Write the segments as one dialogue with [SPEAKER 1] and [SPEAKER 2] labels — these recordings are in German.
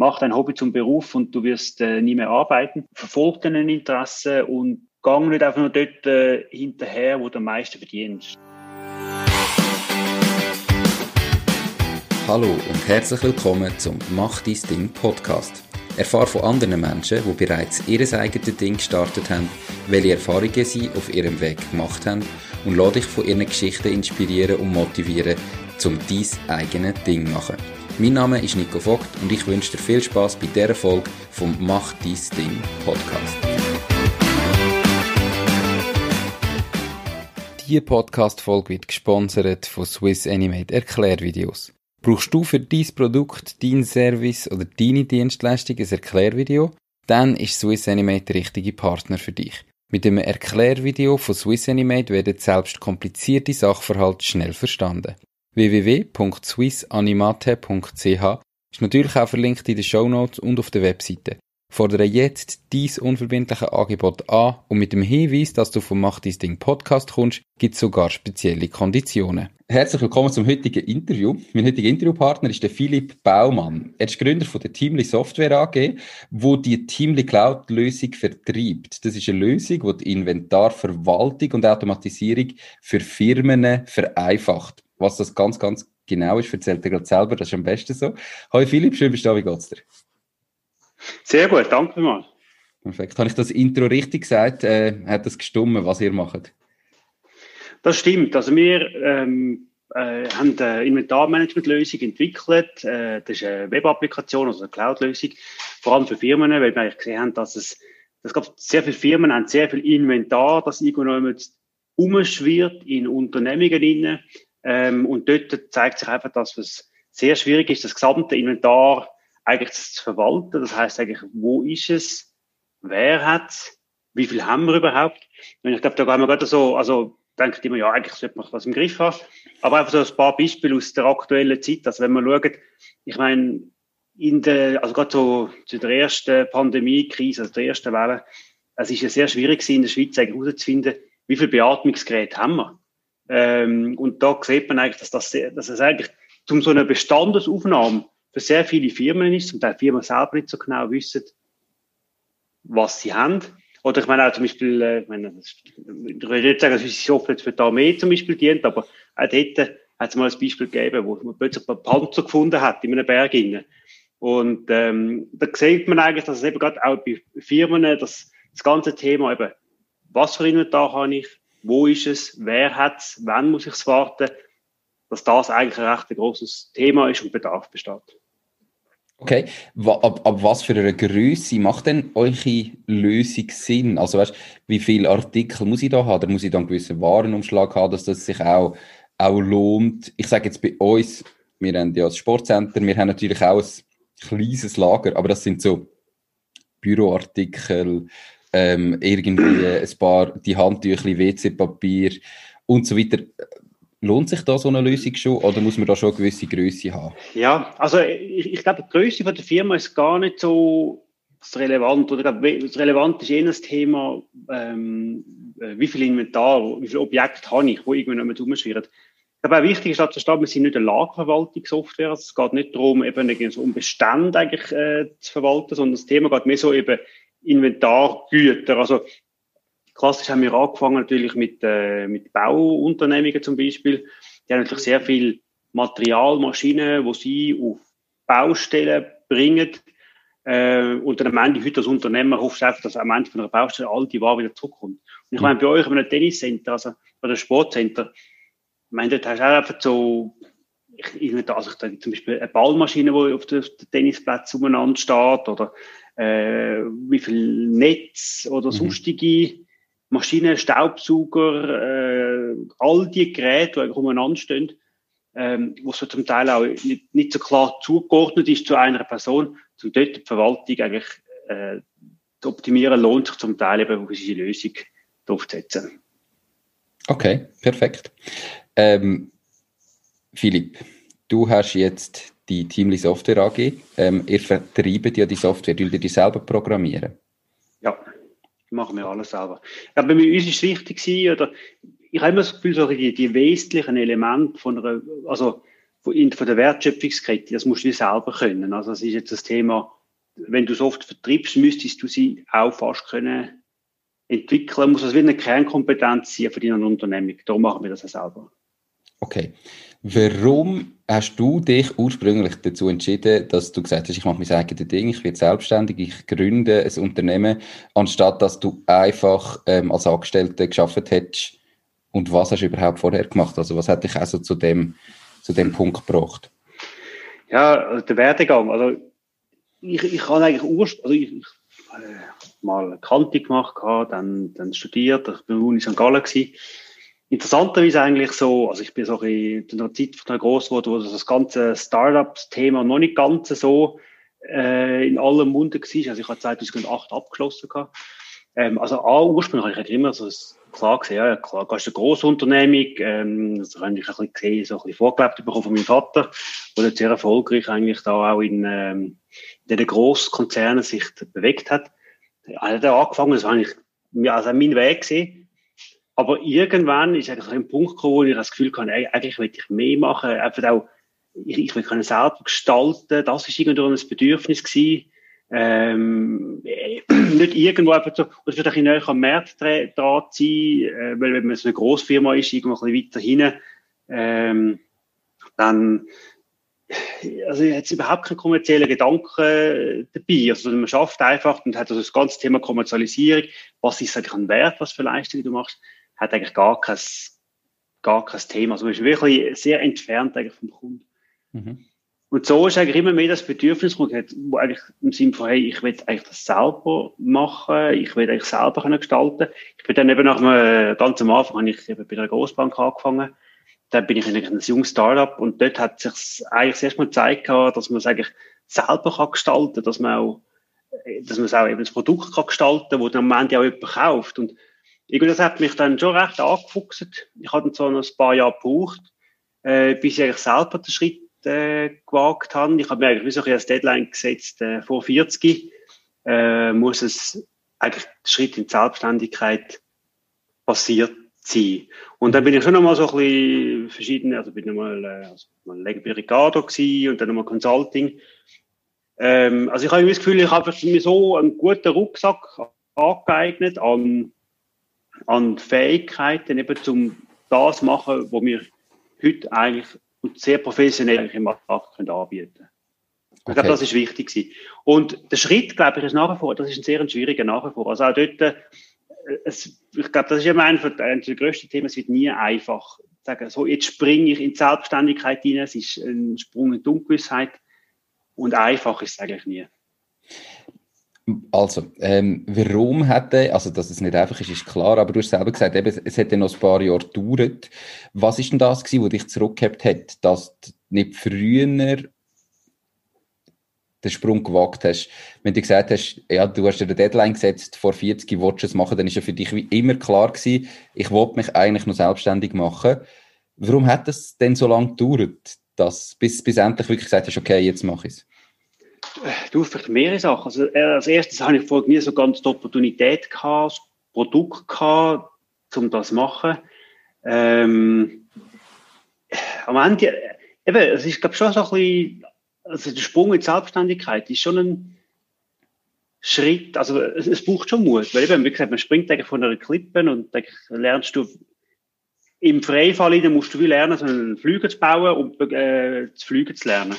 [SPEAKER 1] mach dein Hobby zum Beruf und du wirst äh, nie mehr arbeiten. Verfolg dein Interesse und gang nicht einfach nur dort äh, hinterher, wo du am meisten verdienst.
[SPEAKER 2] Hallo und herzlich willkommen zum Mach dein Ding Podcast. Erfahre von anderen Menschen, die bereits ihr eigenes Ding gestartet haben, welche Erfahrungen sie auf ihrem Weg gemacht haben und lade dich von ihren Geschichten inspirieren und motivieren, um dein eigenes Ding zu machen. Mein Name ist Nico Vogt und ich wünsche dir viel Spaß bei dieser Folge vom Mach dein Ding Podcast. Diese Podcast-Folge wird gesponsert von Swiss Animate Erklärvideos. Brauchst du für dein Produkt, dein Service oder deine Dienstleistung ein Erklärvideo? Dann ist Swiss Animate der richtige Partner für dich. Mit dem Erklärvideo von Swiss Animate werden selbst komplizierte Sachverhalte schnell verstanden www.swissanimate.ch ist natürlich auch verlinkt in den Show Notes und auf der Webseite. Fordere jetzt dies unverbindliche Angebot an und mit dem Hinweis, dass du vom Mach dein Ding Podcast kommst, gibt es sogar spezielle Konditionen. Herzlich willkommen zum heutigen Interview. Mein heutiger Interviewpartner ist der Philipp Baumann. Er ist Gründer von der Teamly Software AG, wo die Teamly Cloud Lösung vertreibt. Das ist eine Lösung, die die Inventarverwaltung und Automatisierung für Firmen vereinfacht. Was das ganz, ganz genau ist, erzählt er gerade selber, das ist am besten so. Hallo Philipp, schön bist du da, wie geht's dir?
[SPEAKER 1] Sehr gut, danke mal.
[SPEAKER 2] Perfekt. Habe ich das Intro richtig gesagt? Äh, hat das gestummen, was ihr macht?
[SPEAKER 1] Das stimmt. Also wir ähm, äh, haben eine Inventarmanagement-Lösung entwickelt. Äh, das ist eine Web-Applikation, also eine Cloud-Lösung, vor allem für Firmen, weil wir eigentlich gesehen haben, dass es, es gab sehr viele Firmen haben sehr viel Inventar, das irgendwo umschwirrt in Unternehmungen inne. Ähm, und dort zeigt sich einfach, dass es sehr schwierig ist, das gesamte Inventar eigentlich zu verwalten. Das heißt eigentlich, wo ist es? Wer hat es? Wie viel haben wir überhaupt? Und ich glaube, da gehen wir gerade so, also denkt immer, ja, eigentlich sollte man was im Griff haben. Aber einfach so ein paar Beispiele aus der aktuellen Zeit. Also wenn man schaut, ich meine, in der, also gerade so zu der ersten Pandemie-Krise, also der ersten Welle, es ist ja sehr schwierig in der Schweiz eigentlich herauszufinden, wie viele Beatmungsgeräte haben wir. Ähm, und da sieht man eigentlich, dass das, dass es eigentlich zum so einer Bestandesaufnahme für sehr viele Firmen ist, zum Teil Firmen selber nicht so genau wissen, was sie haben. Oder ich meine auch zum Beispiel, äh, ich meine, ich würde nicht sagen, dass unsere Software für die Armee zum Beispiel dient, aber auch dort hat es mal ein Beispiel gegeben, wo man plötzlich einen Panzer gefunden hat in einem Berg innen. Und ähm, da sieht man eigentlich, dass es eben gerade auch bei Firmen das, das ganze Thema eben, was für Inventar habe ich, wo ist es, wer hat es, wann muss ich es warten, dass das eigentlich ein recht großes Thema ist und Bedarf besteht.
[SPEAKER 2] Okay, ab, ab was für einer Größe macht denn eure Lösung Sinn? Also weißt, wie viele Artikel muss ich da haben? Oder muss ich dann einen gewissen Warenumschlag haben, dass das sich auch, auch lohnt? Ich sage jetzt bei uns, wir haben ja das Sportcenter, wir haben natürlich auch ein kleines Lager, aber das sind so Büroartikel, ähm, irgendwie ein paar, die Handtücher, WC-Papier und so weiter. Lohnt sich da so eine Lösung schon oder muss man da schon eine gewisse Größe haben?
[SPEAKER 1] Ja, also ich, ich glaube, die Größe der Firma ist gar nicht so relevant. Oder das Relevante ist eher das Thema, ähm, wie viel Inventar, wie viel Objekte habe ich, wo irgendwann noch rumschwirren. Ich glaube, auch wichtig ist, dass wir sind nicht eine Lagerverwaltungssoftware. Also es geht nicht darum, eben so um Bestand eigentlich äh, zu verwalten, sondern das Thema geht mehr so eben Inventargüter. Also klassisch haben wir angefangen natürlich mit, äh, mit Bauunternehmungen zum Beispiel. Die haben natürlich sehr viel Material, Maschinen, wo sie auf Baustellen bringen. Äh, und dann am Ende, heute als Unternehmer, hoffst du einfach, dass am Ende von einer Baustelle all die Ware wieder zurückkommt. Und ich meine, bei euch, bei einem Tenniscenter, also bei einem Sportcenter, ich meine, dort hast du auch einfach so, ich, ich, also ich, zum Beispiel eine Ballmaschine, die auf dem Tennisplatz umeinander steht, oder äh, wie viel Netz oder mhm. sonstige Maschinen, Staubsauger, äh, all die Geräte, die umeinander stehen, ähm, wo so zum Teil auch nicht, nicht so klar zugeordnet ist zu einer Person, zum dort die Verwaltung eigentlich äh, zu optimieren, lohnt sich zum Teil eben auf diese Lösung aufzusetzen.
[SPEAKER 2] Okay, perfekt. Ähm, Philipp, du hast jetzt die Teamly Software AG. Ähm, ihr vertreibt ja die Software, dürft ihr die selber programmieren?
[SPEAKER 1] Ja, machen wir alles selber. Ja, bei uns ist es wichtig oder ich habe immer das Gefühl, so die, die wesentlichen Elemente von einer, also von, der Wertschöpfungskette, das musst du selber können. Also das ist jetzt das Thema, wenn du oft vertreibst, müsstest du sie auch fast können entwickeln, muss das wie eine Kernkompetenz sein für deine Unternehmung. Darum machen wir das auch selber.
[SPEAKER 2] Okay. Warum hast du dich ursprünglich dazu entschieden, dass du gesagt hast, ich mache mein eigenes Ding, ich werde selbstständig, ich gründe ein Unternehmen, anstatt dass du einfach ähm, als Angestellte geschafft hättest? Und was hast du überhaupt vorher gemacht? Also was hat dich also zu dem, zu dem Punkt gebracht?
[SPEAKER 1] Ja, also der Werdegang. Also ich, ich habe eigentlich ursprünglich, also ich, ich äh, mal Kante gemacht, dann, dann studiert, ich bin in Uni St. Gallen gewesen interessanterweise eigentlich so, also ich bin so in einer Zeit von groß geworden, wo das ganze Startups-Thema noch nicht ganz so äh, in allem Munde war. Also ich habe 2008 abgeschlossen. Gehabt. Ähm, also A, ursprünglich habe ich immer so klar gesehen, ja, klar, gehst eine Grossunternehmung, ähm, das habe ich ein bisschen gesehen, so ein bisschen vorgelebt bekommen von meinem Vater, der sehr erfolgreich eigentlich da auch in, ähm, in den Grosskonzernen sich bewegt hat. Er hat angefangen, das war eigentlich ja, also mein Weg gesehen aber irgendwann ist eigentlich ein Punkt gekommen, wo ich das Gefühl hatte, eigentlich will ich mehr machen. Einfach auch, ich, ich will können selber gestalten. Das ist irgendwo ein Bedürfnis gewesen. Ähm, nicht irgendwo einfach so, es wird ein näher am Markt dran sein, äh, weil wenn man so eine Grossfirma ist, irgendwo ein bisschen weiter hinten, ähm, dann, also jetzt überhaupt keinen kommerziellen Gedanken dabei. Also man schafft einfach und hat also das ganze Thema Kommerzialisierung. Was ist eigentlich ein Wert, was für Leistungen du machst? Hat eigentlich gar kein, gar kein Thema. Also man ist wirklich sehr entfernt eigentlich vom Kunden. Mhm. Und so ist eigentlich immer mehr das Bedürfnis, wo eigentlich im Sinne von, hey, ich will eigentlich das selber machen, ich will eigentlich selber können gestalten. Ich bin dann eben nach einem, ganz am Anfang habe ich eben bei einer Großbank angefangen. Dann bin ich in einem jungen Startup und dort hat sich eigentlich das erste Mal gezeigt, dass man es eigentlich selber kann gestalten, dass man auch, dass man es auch eben das Produkt kann gestalten, wo dann am Ende auch jemand kauft. Und irgendwie, das hat mich dann schon recht angefuchst. Ich hatte zwar noch ein paar Jahre gebraucht, äh, bis ich eigentlich selber den Schritt äh, gewagt habe. Ich habe mir eigentlich wie so ein Deadline gesetzt, äh, vor 40 äh, muss es eigentlich der Schritt in die Selbstständigkeit passiert sein. Und dann bin ich schon nochmal so ein bisschen verschiedene, also bin nochmal, äh, also mal bei Ricardo und dann nochmal Consulting. Ähm, also ich habe das Gefühl, ich habe mir so einen guten Rucksack angeeignet an an Fähigkeiten eben zum das machen, was wir heute eigentlich und sehr professionell im Markt können anbieten können. Ich okay. glaube, das ist wichtig gewesen. Und der Schritt, glaube ich, ist nach wie vor, das ist ein sehr schwieriger nach wie vor. Also auch dort, äh, es, ich glaube, das ist immer einer der grössten Themen, es wird nie einfach sagen, so, jetzt springe ich in die Selbstständigkeit hinein, es ist ein Sprung in die Ungewissheit und einfach ist es eigentlich nie.
[SPEAKER 2] Also, ähm, warum hätte, also dass es nicht einfach ist, ist klar, aber du hast selber gesagt, eben, es hätte noch ein paar Jahre gedauert. Was ist denn das was dich zurückgehabt hat, dass du nicht früher den Sprung gewagt hast? Wenn du gesagt hast, ja, du hast dir eine Deadline gesetzt, vor 40 wolltest du es machen, dann ist ja für dich wie immer klar gewesen, ich wollte mich eigentlich noch selbstständig machen. Warum hat es denn so lange gedauert, dass, bis, bis endlich wirklich gesagt hast, okay, jetzt mache ich es?
[SPEAKER 1] Du, vielleicht mehrere Sachen. Also, äh, als erstes habe ich vor mir so ganz die Opportunität gehabt, das Produkt gehabt, um das zu machen. Ähm, am Ende, eben, es ist, glaube ich, schon so ein bisschen, also der Sprung in die Selbstständigkeit ist schon ein Schritt, also es, es braucht schon Mut, weil eben, wie gesagt, man springt von einer Klippe und dann lernst du im Freifall musst du wie lernen, so einen Flügel zu bauen und äh, zu fliegen zu lernen.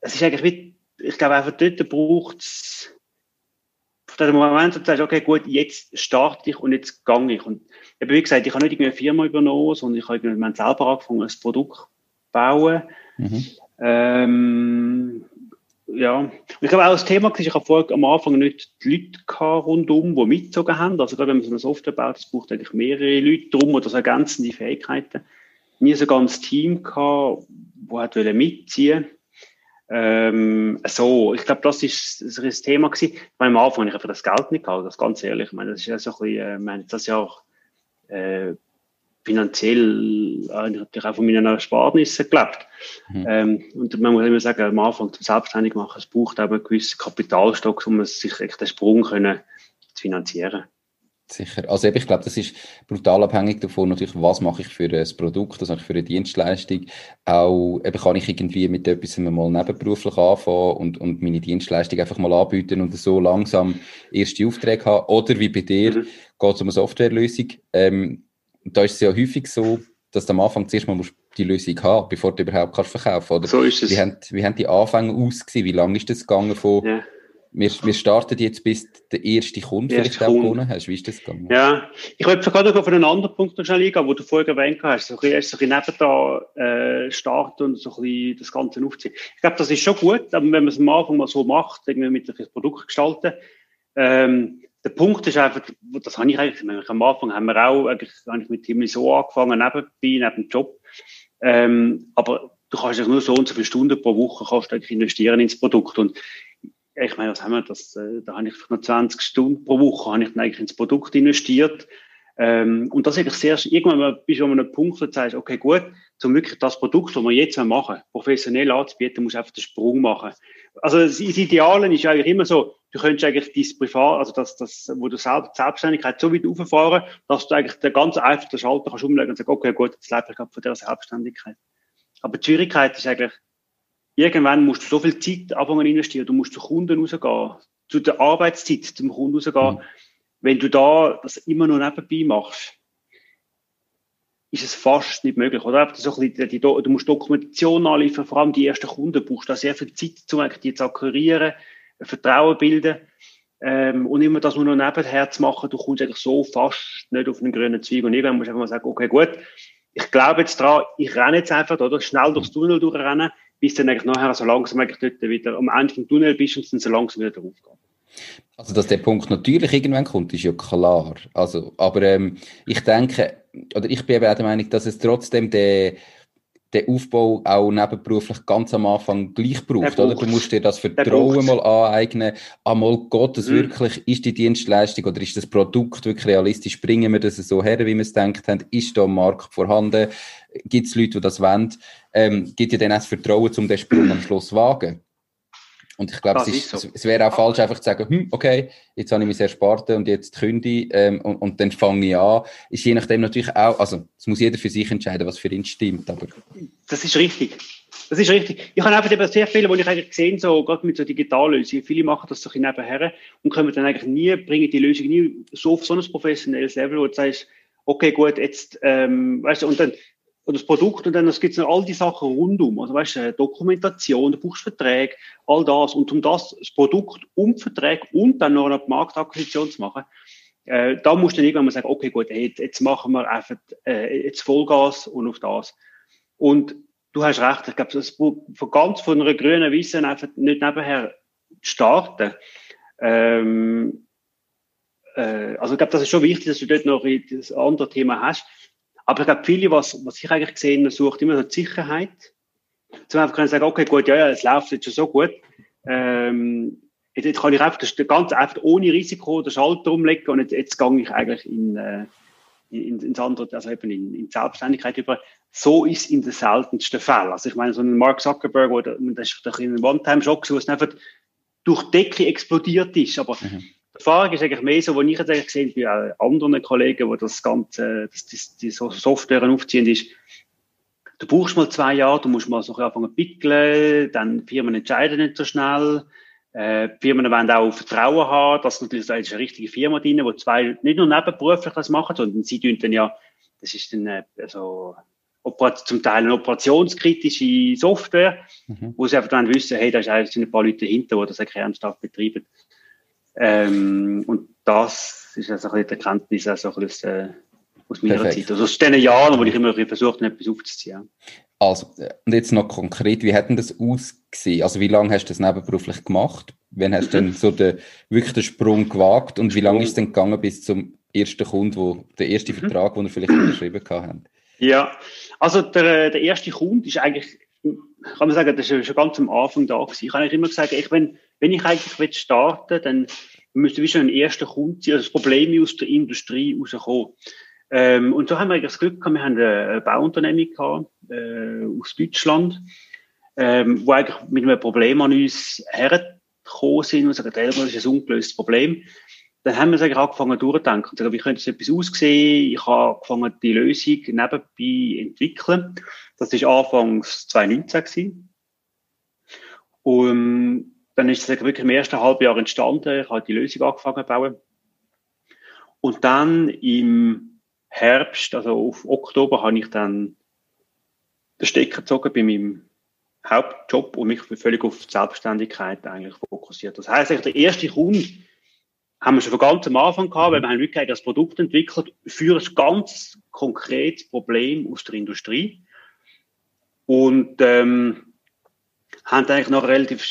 [SPEAKER 1] Es ist eigentlich wie ich glaube einfach dort braucht es den Moment, wo du sagst, okay, gut, jetzt starte ich und jetzt gehe ich. Und eben, wie gesagt, ich habe nicht eine Firma übernommen, sondern ich habe irgendwann selber angefangen, ein Produkt zu bauen. Mhm. Ähm, ja, ich glaube auch das Thema, ich habe vorher am Anfang nicht die Leute rundum, die mitgezogen haben. Also gerade wenn man so eine Software baut, das braucht eigentlich mehrere Leute drum oder so ergänzende Fähigkeiten. Nie so ganz Team gehabt, wo hat mitziehen ähm, so, ich glaube, das ist, das ist ein Thema gewesen. Ich meine, am Anfang habe ich einfach das Geld nicht gehabt, das ganz ehrlich. Ich meine, das ist ja so ein bisschen, äh, ich meine, das ja auch, äh, finanziell äh, natürlich auch von meinen Ersparnissen gelebt. Mhm. Ähm, und man muss immer sagen, am Anfang zum Selbstständig machen, es braucht eben einen gewissen Kapitalstock, um sich echt den Sprung können zu finanzieren.
[SPEAKER 2] Sicher. Also ich glaube, das ist brutal abhängig davon, natürlich, was mache ich für ein Produkt, was mache ich für eine Dienstleistung. Auch eben kann ich irgendwie mit etwas mal nebenberuflich anfangen und, und meine Dienstleistung einfach mal anbieten und so langsam erste Aufträge haben. Oder wie bei dir, mhm. geht es um eine Softwarelösung. Ähm, da ist es ja häufig so, dass du am Anfang zuerst mal die Lösung haben bevor du überhaupt kannst verkaufen kannst.
[SPEAKER 1] So ist es.
[SPEAKER 2] Wie haben, wie haben die Anfänge ausgesehen? Wie lange ist das gegangen von... Ja wir, wir starten jetzt, bis der erste Kunde
[SPEAKER 1] der vielleicht auch gewonnen hast. Wie ist das gegangen? Ja, ich wollte gerade noch auf einen anderen Punkt noch schnell eingehen, wo du vorher erwähnt hast. So ein bisschen, so ein bisschen da äh, starten und so ein bisschen das Ganze aufziehen. Ich glaube, das ist schon gut, aber wenn man es am Anfang mal so macht, irgendwie mit einem Produkt gestalten, ähm, der Punkt ist einfach, das habe ich eigentlich, am Anfang haben wir auch eigentlich, eigentlich mit Himmel so angefangen, nebenbei, neben dem Job. Ähm, aber du kannst ja nur so und so viele Stunden pro Woche kannst du investieren ins Produkt. Und ich meine, was haben wir das? Äh, da habe ich noch 20 Stunden pro Woche habe ich dann eigentlich ins Produkt investiert. Ähm, und das eigentlich sehr, irgendwann bist du an einem Punkt, wo du sagst, okay, gut, zum wirklich das Produkt, das wir jetzt machen, professionell anzubieten, musst du einfach den Sprung machen. Also das Ideale ist eigentlich immer so, du könntest eigentlich dein Privat, also das, das, wo du selbst, Selbstständigkeit so weit auffahren, dass du eigentlich den ganz einfachen Schalter kannst umlegen und sagen, okay, gut, jetzt lebe ich gerade von dieser Selbstständigkeit. Aber die Schwierigkeit ist eigentlich, irgendwann musst du so viel Zeit anfangen investieren. Du musst zu Kunden rausgehen, zu der Arbeitszeit zum Kunden rausgehen. Mhm. Wenn du da das immer noch nebenbei machst, ist es fast nicht möglich. Oder? So ein bisschen, die, du musst Dokumentation anliefern, vor allem die ersten Kunden brauchst du sehr viel Zeit, um die zu akquirieren, Vertrauen bilden. Ähm, und immer das nur noch nebenher zu machen, du kommst eigentlich so fast nicht auf einen grünen Zweig. Und irgendwann musst du einfach mal sagen, okay, gut, ich glaube jetzt dran, ich renne jetzt einfach, oder? Schnell durchs Tunnel durchrennen bis dann eigentlich nachher so langsam eigentlich dort wieder am Ende vom Tunnel bist und dann so langsam wieder drauf geht.
[SPEAKER 2] Also, dass der Punkt natürlich irgendwann kommt, ist ja klar. Also, aber ähm, ich denke, oder ich bin eben auch der Meinung, dass es trotzdem der, der Aufbau auch nebenberuflich ganz am Anfang gleich braucht, oder? Du musst dir das Vertrauen mal aneignen. Einmal Gott, das mhm. wirklich, ist die Dienstleistung oder ist das Produkt wirklich realistisch? Bringen wir das so her, wie wir es gedacht haben? Ist da ein Markt vorhanden? Gibt es Leute, die das wollen? Ähm, gibt ja dann auch das Vertrauen, um den Sprung am Schluss zu wagen. Und ich glaube, es, ist, so. es wäre auch falsch, einfach zu sagen, hm, okay, jetzt habe ich mich erspart und jetzt kündige ich ähm, und, und dann fange ich an. Ist je nachdem natürlich auch, also es muss jeder für sich entscheiden, was für ihn stimmt. Aber
[SPEAKER 1] das ist richtig. Das ist richtig. Ich habe einfach eben sehr viele, wo ich eigentlich gesehen so gerade mit so Digitallösungen, viele machen das so ein nebenher und kommen dann eigentlich nie, bringen die Lösung nie so auf so ein professionelles Level, wo du sagst, okay, gut, jetzt, ähm, weißt du, und dann das Produkt und dann gibt es noch all die Sachen rundum. Also weißt du, Dokumentation, du brauchst Verträge, all das. Und um das, das Produkt und Verträge und dann noch eine Marktakquisition zu machen, äh, da musst du dann irgendwann mal sagen, okay, gut, jetzt, jetzt machen wir einfach äh, jetzt Vollgas und auf das. Und du hast recht, ich glaube, das von ganz von einer grünen Wissen einfach nicht nebenher starten. Ähm, äh, also ich glaube, das ist schon wichtig, dass du dort noch das andere Thema hast. Aber ich glaube, viele, was, was ich eigentlich gesehen sucht immer so die Sicherheit. Zum einfach können sagen, okay, gut, ja, ja, es läuft jetzt schon so gut. Ähm, jetzt, jetzt kann ich einfach das ganz einfach ohne Risiko den Schalter umlegen und jetzt, jetzt gehe ich eigentlich in, äh, in, ins andere, also eben in, in Selbstständigkeit über. So ist in den seltensten Fällen. Also ich meine, so ein Mark Zuckerberg oder das ist doch in einem One-Time-Shop, wo es einfach durch Decke explodiert ist. Aber mhm. Die Erfahrung ist eigentlich mehr so, wo ich jetzt eigentlich gesehen bei anderen Kollegen, wo das Ganze, das, das, die Software aufziehen ist, du brauchst mal zwei Jahre, du musst mal so anfangen zu pickeln, dann Firmen entscheiden nicht so schnell, äh, Firmen wollen auch Vertrauen haben, dass natürlich da ist eine richtige Firma drin, wo zwei nicht nur nebenberuflich das machen, sondern sie tun dann ja, das ist dann äh, also zum Teil eine operationskritische Software, mhm. wo sie einfach dann wissen, hey, da eigentlich ein paar Leute dahinter, die das ernsthaft betreiben. Ähm, und das ist also ein bisschen die Erkenntnis also ein bisschen, äh, aus meiner Perfekt. Zeit. Also aus den Jahren, wo ich immer versucht habe, etwas aufzuziehen.
[SPEAKER 2] Also, und jetzt noch konkret, wie hat denn das ausgesehen? Also, wie lange hast du das nebenberuflich gemacht? Wann hast du denn so den, wirklich den Sprung gewagt? Und wie lange ist es denn gegangen bis zum ersten Kunden, wo, der erste mhm. Vertrag, den ihr vielleicht unterschrieben habt?
[SPEAKER 1] Ja, also der, der erste Kunde ist eigentlich, kann man sagen, das ist schon ganz am Anfang da gewesen. Ich habe immer gesagt, ich, wenn, wenn ich eigentlich starten will, dann müsste wie schon ein erster Kunde sein, also das Problem aus der Industrie rauskommen. Ähm, und so haben wir das Glück gehabt, wir haben eine Bauunternehmung gehabt, äh, aus Deutschland, ähm, wo eigentlich mit einem Problem an uns hergekommen sind und sagen, das ist ein ungelöstes Problem. dann haben wir angefangen durchzudenken. Also, wie könnte es etwas aussehen? Ich habe angefangen, die Lösung nebenbei entwickeln. Das war anfangs 2019 gewesen. Und dann ist es wirklich im ersten Halbjahr entstanden. Ich habe die Lösung angefangen zu bauen. Und dann im Herbst, also auf Oktober, habe ich dann den Stecker gezogen bei meinem Hauptjob und mich völlig auf die Selbstständigkeit eigentlich fokussiert. Das heißt, der erste Kunde haben wir schon von ganz am Anfang gehabt, weil wir haben wirklich das Produkt entwickelt für ein ganz konkretes Problem aus der Industrie. Und ähm, haben eigentlich noch relativ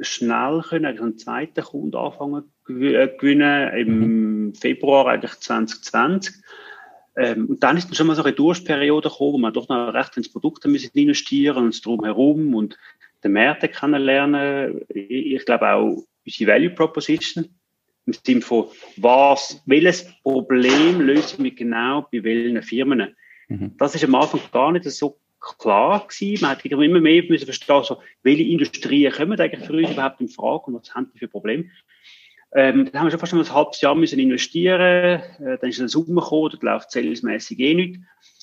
[SPEAKER 1] schnell können, eigentlich einen zweiten Kunden anfangen äh, gewinnen, im mhm. Februar eigentlich 2020. Ähm, und dann ist dann schon mal so eine Durchperiode gekommen, wo man doch noch recht ins Produkt müssen investieren und drum herum und den Märkte kennenlernen. Ich, ich glaube auch unsere Value Proposition im Sinne von, was, welches Problem lösen wir genau bei welchen Firmen? Mhm. Das ist am Anfang gar nicht so klar gewesen. Man hat immer mehr müssen verstehen, so, welche Industrien kommen eigentlich für uns überhaupt in Frage und was haben die für Probleme? Ähm, dann haben wir schon fast ein halbes Jahr müssen investieren, äh, dann ist ein Sommer gekommen, dort läuft salesmäßig eh nicht.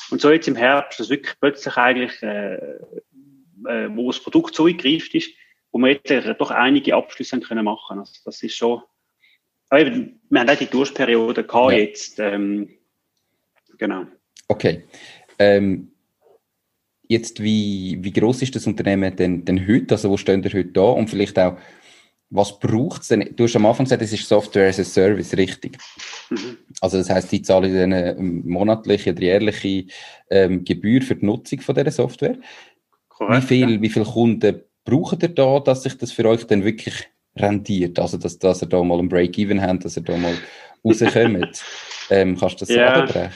[SPEAKER 1] Und so jetzt im Herbst, das wirklich plötzlich eigentlich, äh, äh, wo das Produkt so eingreift ist, wo wir jetzt äh, doch einige Abschlüsse haben können machen. Also das ist schon, aber eben, wir haben auch die Durchperiode gehabt ja. jetzt, ähm, genau.
[SPEAKER 2] Okay. Ähm, jetzt, wie, wie groß ist das Unternehmen denn, denn heute? Also, wo stehen ihr heute da? Und vielleicht auch, was braucht es denn? Du hast am Anfang gesagt, es ist Software as a Service, richtig? Mhm. Also das heißt, die zahlen eine monatliche oder jährliche ähm, Gebühr für die Nutzung von dieser Software. Korrekt, wie viel, ja. wie viele Kunden braucht ihr da, dass sich das für euch dann wirklich rentiert? Also dass, dass ihr da mal ein Break-Even habt, dass ihr da mal rauskommt. ähm, kannst du das ja. abbrechen?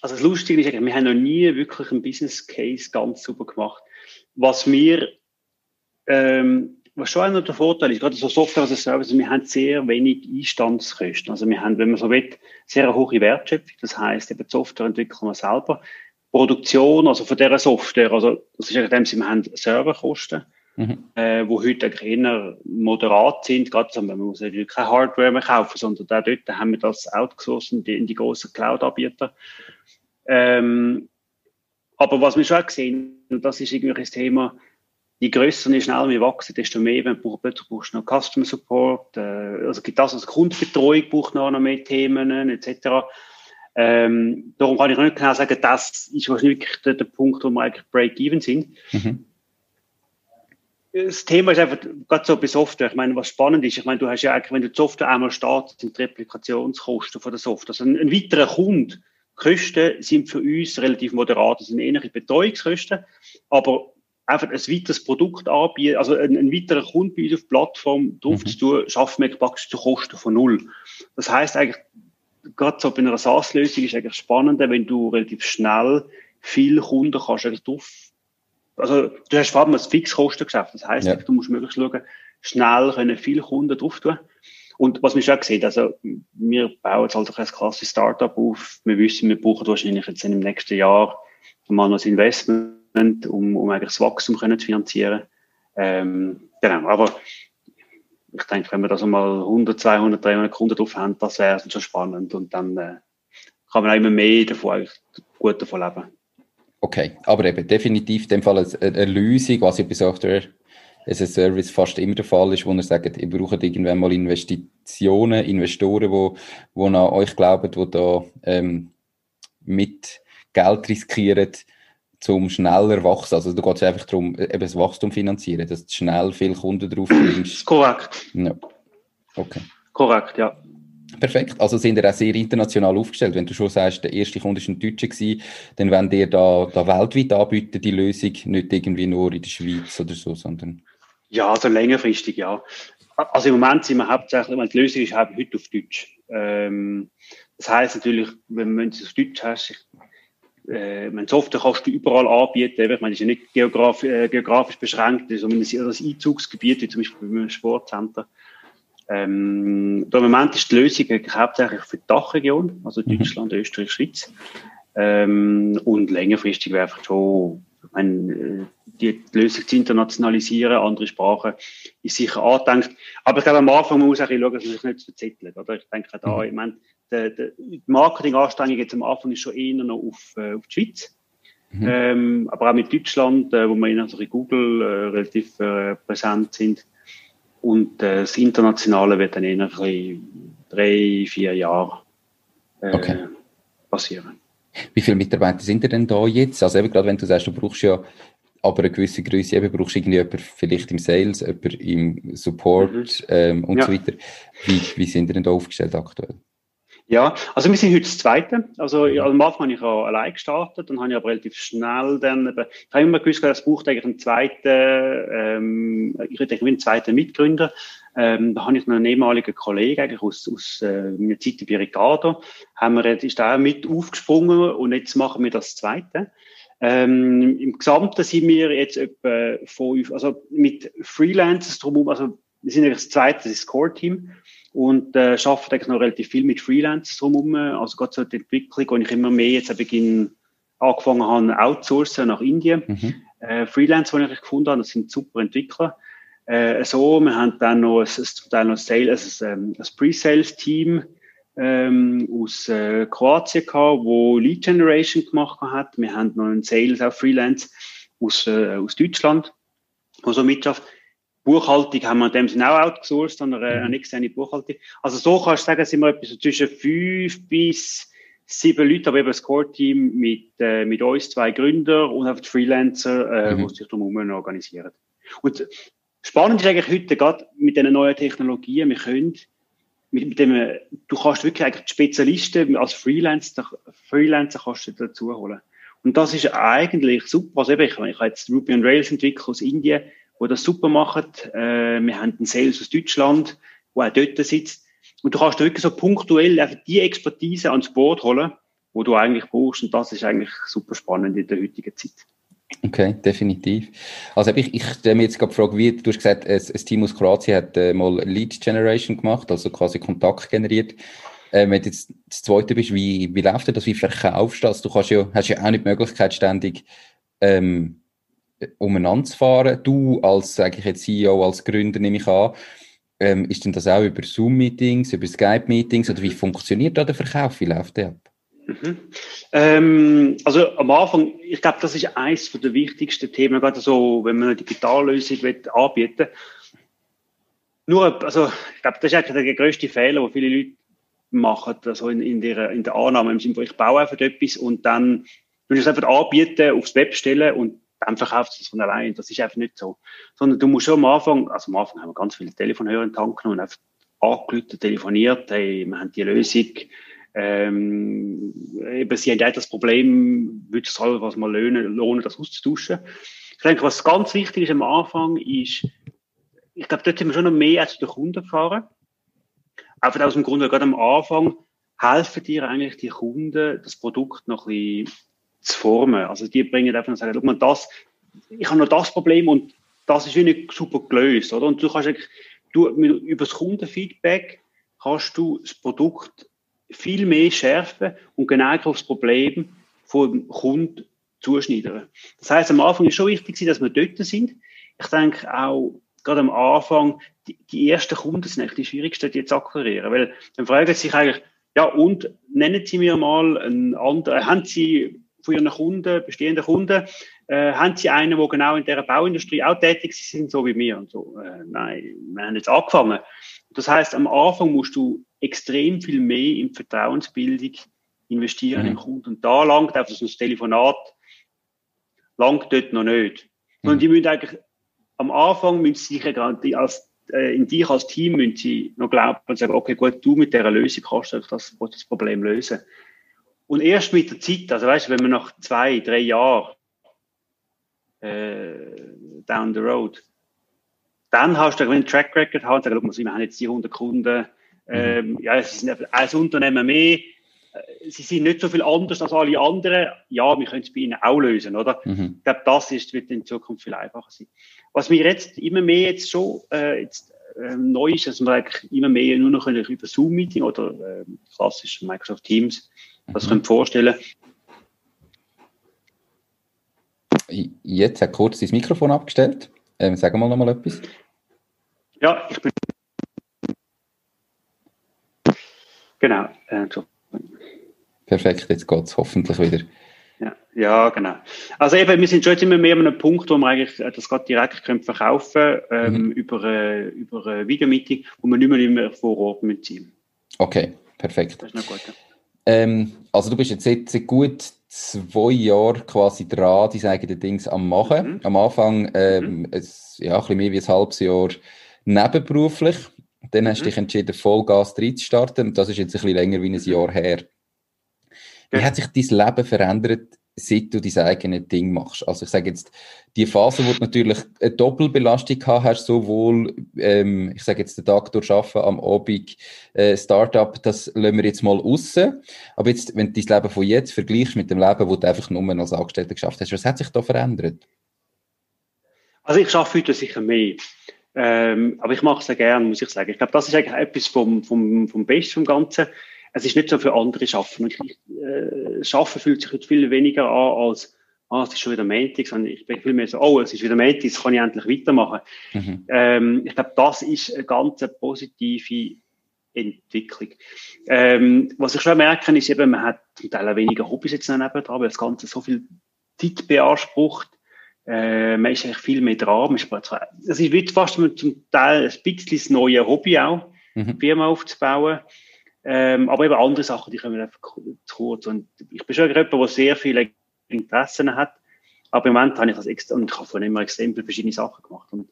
[SPEAKER 1] Also das Lustige ist, wir haben noch nie wirklich einen Business Case ganz super gemacht. Was wir ähm, was schon einer der Vorteil ist, gerade so Software as a Service, wir haben sehr wenig Einstandskosten. Also wir haben, wenn man so will, sehr hohe Wertschöpfung. Das heißt, eben die Software entwickeln wir selber. Produktion, also von dieser Software, also das ist in dem Sinne, wir haben Serverkosten, mhm. äh, wo heute eher moderat sind. Gerade so, man muss natürlich keine Hardware mehr kaufen, sondern auch dort haben wir das outgesourced in die, in die grossen Cloud-Anbieter. Ähm, aber was wir schon gesehen, und das ist irgendwie das Thema, je grösser und schneller wir wachsen, desto mehr wenn du plötzlich brauchst du noch Customer Support, äh, also gibt das, also Kundenbetreuung braucht noch, noch mehr Themen, etc. Ähm, darum kann ich nicht genau sagen, das ist wahrscheinlich der, der Punkt, wo wir eigentlich Break-Even sind. Mhm. Das Thema ist einfach, gerade so bei Software, ich meine, was spannend ist, ich meine, du hast ja eigentlich, wenn du die Software einmal startest, sind die Replikationskosten von der Software. Also ein, ein weiterer Kunde, Kosten sind für uns relativ moderat, das sind ähnliche Betreuungskosten, aber einfach ein weiteres Produkt anbieten, also ein, ein weiterer Kunde bei uns auf die Plattform drauf mhm. zu tun, schaffen wir praktisch zu Kosten von null. Das heißt eigentlich, gerade so bei einer SaaS-Lösung ist eigentlich spannender, wenn du relativ schnell viele Kunden kannst eigentlich drauf, also du hast vor allem ein Fixkostengeschäft, das heißt, ja. du musst möglichst schauen, schnell können viele Kunden drauf tun. Und was wir schon gesehen also wir bauen jetzt halt ein klassisches Startup auf, wir wissen, wir brauchen wahrscheinlich jetzt in dem nächsten Jahr mal noch ein Investment um, um eigentlich das Wachstum können zu finanzieren. Ähm, genau, aber ich denke, wenn wir da so mal 100, 200, 300 Kunden drauf haben, das wäre schon spannend und dann äh, kann man auch immer mehr davon eigentlich gut davon leben.
[SPEAKER 2] Okay, aber eben definitiv in dem Fall eine, eine Lösung, was ja bei Software as a Service fast immer der Fall ist, wo ihr sagt, ihr braucht irgendwann mal Investitionen, Investoren, wo, wo an euch glauben, die da ähm, mit Geld riskieren, zum schneller wachsen. Also da geht es einfach darum, eben das Wachstum finanzieren, dass du schnell viele Kunden drauf bringst.
[SPEAKER 1] Korrekt.
[SPEAKER 2] Ja. Okay.
[SPEAKER 1] Korrekt, ja.
[SPEAKER 2] Perfekt. Also sind ihr auch sehr international aufgestellt. Wenn du schon sagst, der erste Kunde war ein Deutscher dann wenn ihr da, da weltweit anbieten, die Lösung, nicht irgendwie nur in der Schweiz oder so, sondern...
[SPEAKER 1] Ja, also längerfristig, ja. Also im Moment sind wir hauptsächlich, die Lösung ist heute auf Deutsch. Ähm, das heißt natürlich, wenn du es auf Deutsch hast, ich äh, meine, Software kannst du überall anbieten. Ich meine, es ist ja nicht geograf äh, geografisch beschränkt. Es ist das Einzugsgebiet, wie zum Beispiel beim Sportcenter. Ähm, Im Moment ist die Lösung hauptsächlich für die Dachregion, also mhm. Deutschland, mhm. Österreich, Schweiz. Ähm, und längerfristig wäre einfach schon ich meine, die Lösung zu internationalisieren, andere Sprachen, ist sicher angedenkt. Aber ich glaube, am Anfang muss man auch schauen, dass man sich nicht zu verzetteln. Oder? Ich denke da, mhm. ich meine, die, Marketinganstrengung jetzt am Anfang ist schon eher noch auf, äh, auf die Schweiz. Mhm. Ähm, aber auch mit Deutschland, äh, wo wir in, also in Google äh, relativ äh, präsent sind. Und äh, das Internationale wird dann eher ein drei, vier Jahre äh, okay. passieren.
[SPEAKER 2] Wie viele Mitarbeiter sind denn da jetzt? Also eben gerade wenn du sagst, du brauchst ja aber eine gewisse Größe, eben brauchst du irgendwie jemanden vielleicht im Sales, jemanden im Support mhm. ähm, und ja. so weiter. Wie, wie sind ihr denn da aufgestellt aktuell?
[SPEAKER 1] Ja, also wir sind heute das Zweite. Also am Anfang habe ich auch allein gestartet, dann habe ich aber relativ schnell dann, eben, ich habe immer gewusst, es braucht eigentlich einen zweiten, ähm, ich hätte einen zweiten Mitgründer. Ähm, da habe ich noch einen ehemaligen Kollegen eigentlich aus, aus äh, meiner Zeit bei Ricardo, haben wir, ist da auch mit aufgesprungen und jetzt machen wir das Zweite. Ähm, Im Gesamten sind wir jetzt etwa fünf, also mit Freelancers drumherum, also wir sind eigentlich das zweite, das ist das Core-Team und äh, arbeite eigentlich noch relativ viel mit Freelancers drumherum. Also gerade so die Entwicklung, wo ich immer mehr jetzt Beginn angefangen habe, outsourcen nach Indien. Mhm. Äh, Freelancer, die ich gefunden habe, das sind super Entwickler. Äh, so, wir haben dann noch ein, zum Teil noch Sales, ein, ein Pre-Sales-Team ähm, aus äh, Kroatien gehabt, wo Lead Generation gemacht hat. Wir haben noch einen Sales, auch Freelance aus, äh, aus Deutschland, der so mitschafft. Buchhaltung haben wir in dem Sinne auch outgesourced, an eine, eine externe Buchhaltung. Also so kannst du sagen, sind wir etwas zwischen fünf bis sieben Leute, aber eben das Core-Team mit, äh, mit uns, zwei Gründer und einfach die Freelancer, äh, mhm. die sich darum organisieren. Und spannend ist eigentlich heute gerade mit den neuen Technologien, wir können mit, mit dem, du kannst wirklich eigentlich die Spezialisten als Freelancer, Freelancer kannst du dazu holen. Und das ist eigentlich super. Also eben, ich, ich habe jetzt Ruby on Rails entwickelt aus Indien, wo das super machen. Äh, wir haben einen Sales aus Deutschland, wo auch dort sitzt. Und du kannst wirklich so punktuell einfach die Expertise ans Board holen, wo du eigentlich brauchst. Und das ist eigentlich super spannend in der heutigen Zeit.
[SPEAKER 2] Okay, definitiv. Also ich, ich stelle mir jetzt gerade die Frage, wie du hast gesagt, ein Team aus Kroatien hat äh, mal Lead Generation gemacht, also quasi Kontakt generiert. Ähm, wenn du jetzt das Zweite bist, wie, wie läuft das? Wie verkaufst du das? Du kannst ja, hast ja auch nicht die Möglichkeit, ständig ähm, umeinander zu fahren. Du als, sage ich jetzt CEO, als Gründer nehme ich an, ähm, ist denn das auch über Zoom-Meetings, über Skype-Meetings oder wie funktioniert da der Verkauf? Wie läuft der ab?
[SPEAKER 1] Mhm. Ähm, also am Anfang, ich glaube, das ist eines der wichtigsten Themen, gerade so, wenn man eine Digitallösung anbieten will. Nur, also ich glaube, das ist eigentlich der größte Fehler, den viele Leute machen, also in, in, der, in der Annahme, im Sinne von, ich baue einfach etwas und dann will ich es einfach anbieten, aufs Web stellen und dann verkaufst du es von allein. Das ist einfach nicht so. Sondern du musst schon am Anfang, also am Anfang haben wir ganz viele Telefonhörer in Tanken und einfach angerufen, telefoniert, hey, wir haben die Lösung, ähm, eben, sie haben auch das Problem, würde es halt was mal lohnen, lohnen, das auszutauschen. Ich denke, was ganz wichtig ist am Anfang, ist, ich glaube, dort sind wir schon noch mehr als den Kunden gefahren. Einfach aus dem Grund, weil gerade am Anfang helfen dir eigentlich die Kunden, das Produkt noch ein bisschen zu formen. Also die bringen einfach und sagen, guck mal, das, ich habe noch das Problem und das ist nicht super gelöst, oder? Und du kannst eigentlich, du, über das Kundenfeedback kannst du das Produkt viel mehr schärfen und genau auf das Problem vom Kunden zuschneiden. Das heißt, am Anfang ist schon wichtig, dass wir dort sind. Ich denke auch, gerade am Anfang, die, die ersten Kunden sind eigentlich die schwierigsten, die zu akquirieren, weil dann fragen sie sich eigentlich, ja, und nennen Sie mir mal einen anderen, haben Sie von Ihren Kunden, bestehenden Kunden, äh, haben Sie einen, der genau in der Bauindustrie auch tätig sind, so wie wir? Und so, äh, nein, wir haben jetzt angefangen. Das heißt, am Anfang musst du extrem viel mehr in Vertrauensbildung investieren mhm. im Kunden. Und da langt einfach so ein Telefonat, langt dort noch nicht. Mhm. Und die müssen eigentlich, am Anfang müssen sie sich als, äh, in dich als Team müssen sie noch glauben und sagen, okay, gut, du mit dieser Lösung kannst du das, das Problem lösen. Und erst mit der Zeit, also weißt du, wenn man nach zwei, drei Jahren äh, down the road, dann hast du, einen Track Record hast, sagst du, wir haben jetzt die 100 Kunden, ähm, mhm. ja, sie sind ein Unternehmen mehr, äh, sie sind nicht so viel anders als alle anderen. Ja, wir können es bei ihnen auch lösen, oder? Mhm. Ich glaube, das ist, wird in Zukunft viel einfacher sein. Was wir jetzt immer mehr jetzt schon äh, jetzt, äh, neu ist, dass wir eigentlich immer mehr nur noch können über Zoom-Meeting oder äh, klassisch Microsoft Teams das mhm. können vorstellen.
[SPEAKER 2] Jetzt hat kurz das Mikrofon abgestellt. Ähm, sag mal noch mal etwas.
[SPEAKER 1] Ja, ich bin. Genau. Äh,
[SPEAKER 2] Perfekt, jetzt geht es hoffentlich wieder.
[SPEAKER 1] Ja, ja, genau. Also eben, wir sind schon jetzt immer mehr an einem Punkt, wo wir eigentlich äh, das gerade direkt können verkaufen ähm, mhm. über, äh, über ein Videomeeting, wo wir nicht mehr, nicht mehr vor Ort mitziehen.
[SPEAKER 2] Okay, perfekt. Das ist noch gut. Ja. Ähm, also du bist jetzt seit, seit gut zwei Jahren quasi dran, die eigenen Dings am machen. Mhm. Am Anfang ähm, mhm. es, ja, ein bisschen mehr wie ein halbes Jahr nebenberuflich. Dann hast du mhm. dich entschieden, Vollgas reinzustarten. Und das ist jetzt ein bisschen länger wie ein Jahr her. Wie hat sich dein Leben verändert, seit du dein eigenes Ding machst? Also ich sage jetzt, die Phase, wo du natürlich eine Doppelbelastung gehabt hast, sowohl, ähm, ich sage jetzt, den Tag durchschaffen, am Abend äh, Startup, das lassen wir jetzt mal raus. Aber jetzt, wenn du dein Leben von jetzt vergleichst mit dem Leben, wo du einfach nur als Angestellter geschafft hast, was hat sich da verändert?
[SPEAKER 1] Also ich arbeite heute sicher mehr. Ähm, aber ich mache es sehr gerne, muss ich sagen. Ich glaube, das ist eigentlich etwas vom, vom, vom Besten vom Ganzen es ist nicht so für andere Schaffen. Und ich, äh, Schaffen fühlt sich viel weniger an als, ah, es ist schon wieder Montag, sondern ich bin viel mehr so, oh, es ist wieder Montag, jetzt kann ich endlich weitermachen. Mhm. Ähm, ich glaube, das ist eine ganz positive Entwicklung. Ähm, was ich schon merke, ist eben, man hat zum Teil auch weniger Hobbys jetzt noch nebenan, weil das Ganze so viel Zeit beansprucht. Äh, man ist eigentlich viel mehr dran. Es ist fast zum Teil ein bisschen das neue Hobby auch, mhm. Firma aufzubauen. Ähm, aber eben andere Sachen, die kommen einfach zu kurz. Und ich bin schon jemand, der sehr viele Interessen hat. Aber im Moment habe ich das extra, und ich habe von immer extrem viele verschiedene Sachen gemacht. Und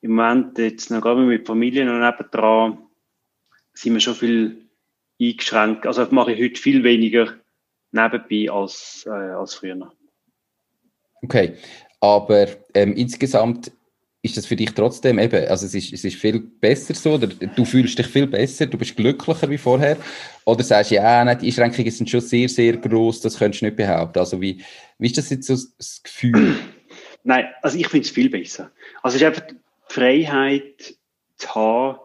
[SPEAKER 1] im Moment, jetzt noch gerade mit Familie noch nebendran, sind wir schon viel eingeschränkt. Also mache ich heute viel weniger nebenbei als, äh, als früher.
[SPEAKER 2] Okay, aber ähm, insgesamt ist das für dich trotzdem eben, also es ist, es ist viel besser so, oder du fühlst dich viel besser, du bist glücklicher wie vorher, oder sagst du, ja, nein, die Einschränkungen sind schon sehr, sehr groß, das könntest du nicht behaupten. Also wie, wie ist das jetzt so das Gefühl?
[SPEAKER 1] Nein, also ich finde es viel besser. Also es ist einfach die Freiheit zu haben,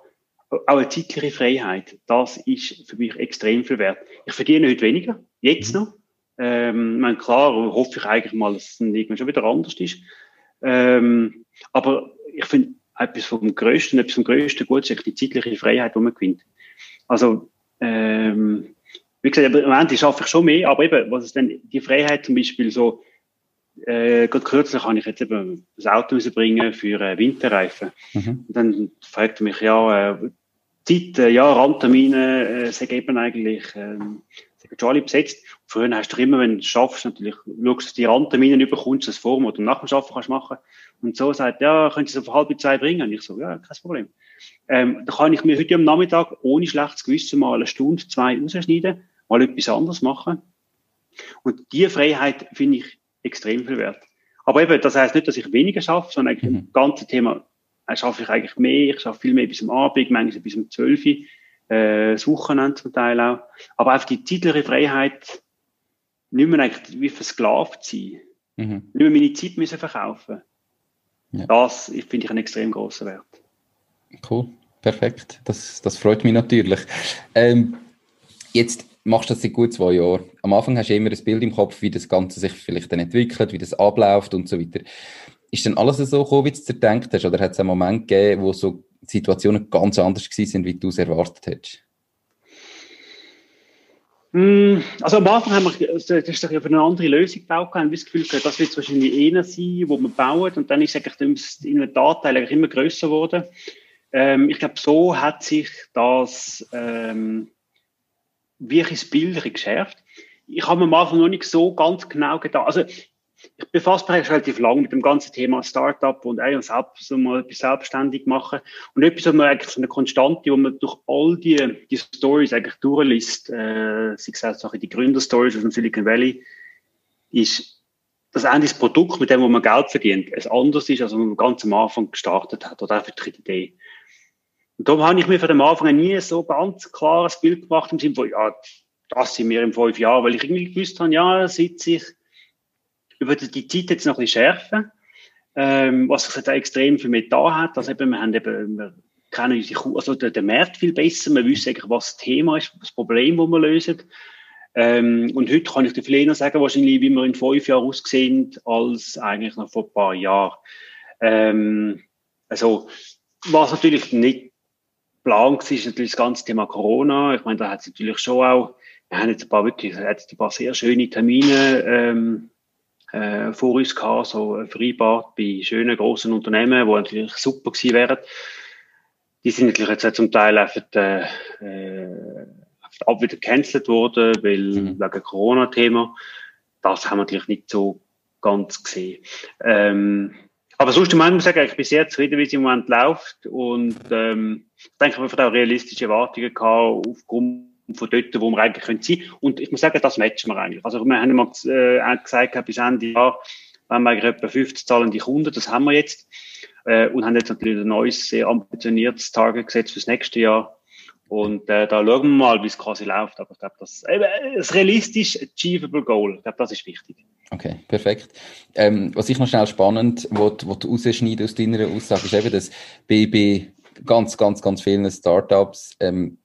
[SPEAKER 1] auch eine zeitliche Freiheit, das ist für mich extrem viel wert. Ich verdiene heute weniger, jetzt mhm. noch. Ähm, ich meine, klar, hoffe ich eigentlich mal, dass es irgendwann schon wieder anders ist. Ähm, aber ich finde, etwas vom Größten, etwas vom Größten gut ist die zeitliche Freiheit, die man gewinnt. Also, ähm, wie gesagt, im Moment schaffe ich schon mehr, aber eben, was ist denn die Freiheit zum Beispiel so, äh, gerade kürzlich kann ich jetzt eben das Auto rausbringen für äh, Winterreifen. Mhm. Und dann fragt mich, ja, äh, Zeit, äh, ja, Randtermine, äh, sie geben eigentlich, ähm, alle besetzt. Früher hast du immer, wenn du schaffst, natürlich, schaust, dass die Randtermine überkommst, das vor oder nach dem Schaffen kannst machen. Und so sagt, ja, könntest du es auf halb zwei bringen? Und ich so, ja, kein Problem. Ähm, da kann ich mir heute am Nachmittag ohne schlechtes Gewissen mal eine Stunde, zwei rausschneiden, mal etwas anderes machen. Und diese Freiheit finde ich extrem viel wert. Aber eben, das heißt nicht, dass ich weniger schaffe, sondern eigentlich mhm. im ganzen Thema äh, schaffe ich eigentlich mehr. Ich schaffe viel mehr bis am Abend, manchmal bis um 12 Uhr äh, das Wochenende zum Teil auch. Aber einfach die zeitliche Freiheit, nicht mehr eigentlich wie versklavt sein. Mhm. Nicht mehr meine Zeit müssen verkaufen. Ja. Das finde ich einen extrem grossen Wert.
[SPEAKER 2] Cool, perfekt. Das, das freut mich natürlich. Ähm, jetzt machst du das seit gut zwei Jahren. Am Anfang hast du immer ein Bild im Kopf, wie das Ganze sich vielleicht dann entwickelt, wie das abläuft und so weiter. Ist denn alles so gekommen, wie du es dir hast? Oder hat es einen Moment gegeben, wo so Situationen ganz anders sind, wie du es erwartet hättest?
[SPEAKER 1] Mm, also am Anfang haben wir das ist eine andere Lösung gebaut, haben wir das Gefühl gehabt, das wird wahrscheinlich einer sein, wo wir bauen und dann ist eigentlich das Inventarteil immer größer geworden. Ähm, ich glaube, so hat sich das ähm, wirklich das Bild geschärft. Ich habe mir am Anfang noch nicht so ganz genau gedacht, also ich befasse mich relativ lang mit dem ganzen Thema Startup und eigentlich selbst, so mal etwas selbstständig machen. Und etwas, was man eigentlich so eine Konstante, wo man durch all die, die Stories eigentlich durchliest, äh, sei es auch die Gründerstories aus dem Silicon Valley, ist, dass eigentlich das Produkt, mit dem wo man Geld verdient, es anders ist, als man ganz am Anfang gestartet hat oder einfach die Idee. Und darum habe ich mir von dem Anfang nie so ganz klares Bild gemacht im Sinne von, ja, das sind wir in fünf Jahren, weil ich irgendwie gewusst habe, ja, sitze ich würden die Zeit jetzt noch ein bisschen schärfen, ähm, was sich da extrem viel mehr da hat. Also eben, wir haben eben, wir kennen unsere, also den, den Markt viel besser, wir wissen eigentlich, was das Thema ist, das Problem, das wir lösen. Ähm, und heute kann ich dir viel eher sagen, wahrscheinlich, wie wir in fünf Jahren aussehen, als eigentlich noch vor ein paar Jahren. Ähm, also, was natürlich nicht Plan war, ist natürlich das ganze Thema Corona. Ich meine, da hat es natürlich schon auch, wir haben jetzt ein paar wirklich, jetzt ein paar sehr schöne Termine ähm, äh, vor uns gehabt, so vereinbart bei schönen großen Unternehmen, die natürlich super gewesen wären. Die sind natürlich jetzt zum Teil einfach, äh, äh, ab wieder gecancelt worden, weil mhm. wegen Corona-Thema. Das haben wir natürlich nicht so ganz gesehen. Ähm, aber sonst, ich muss sagen, ich bin sehr zufrieden, wie es im Moment läuft. Und ähm, ich denke, wir haben auch realistische Erwartungen gehabt, aufgrund von dort, wo wir eigentlich können sein können. Und ich muss sagen, das matchen wir eigentlich. Also wir haben mal äh, gesagt, bis Ende Jahr haben wir etwa 50 zahlende Kunden, das haben wir jetzt. Äh, und haben jetzt natürlich ein neues, sehr ambitioniertes Target gesetzt fürs nächste Jahr. Und äh, da schauen wir mal, wie es quasi läuft. Aber ich glaube, das äh, ist realistisch achievable Goal. Ich glaube, das ist wichtig.
[SPEAKER 2] Okay, perfekt. Ähm, was ich noch schnell spannend, wo du rausschneiden aus deiner Aussage, ist eben, dass bei, bei ganz, ganz, ganz vielen Startups, ähm,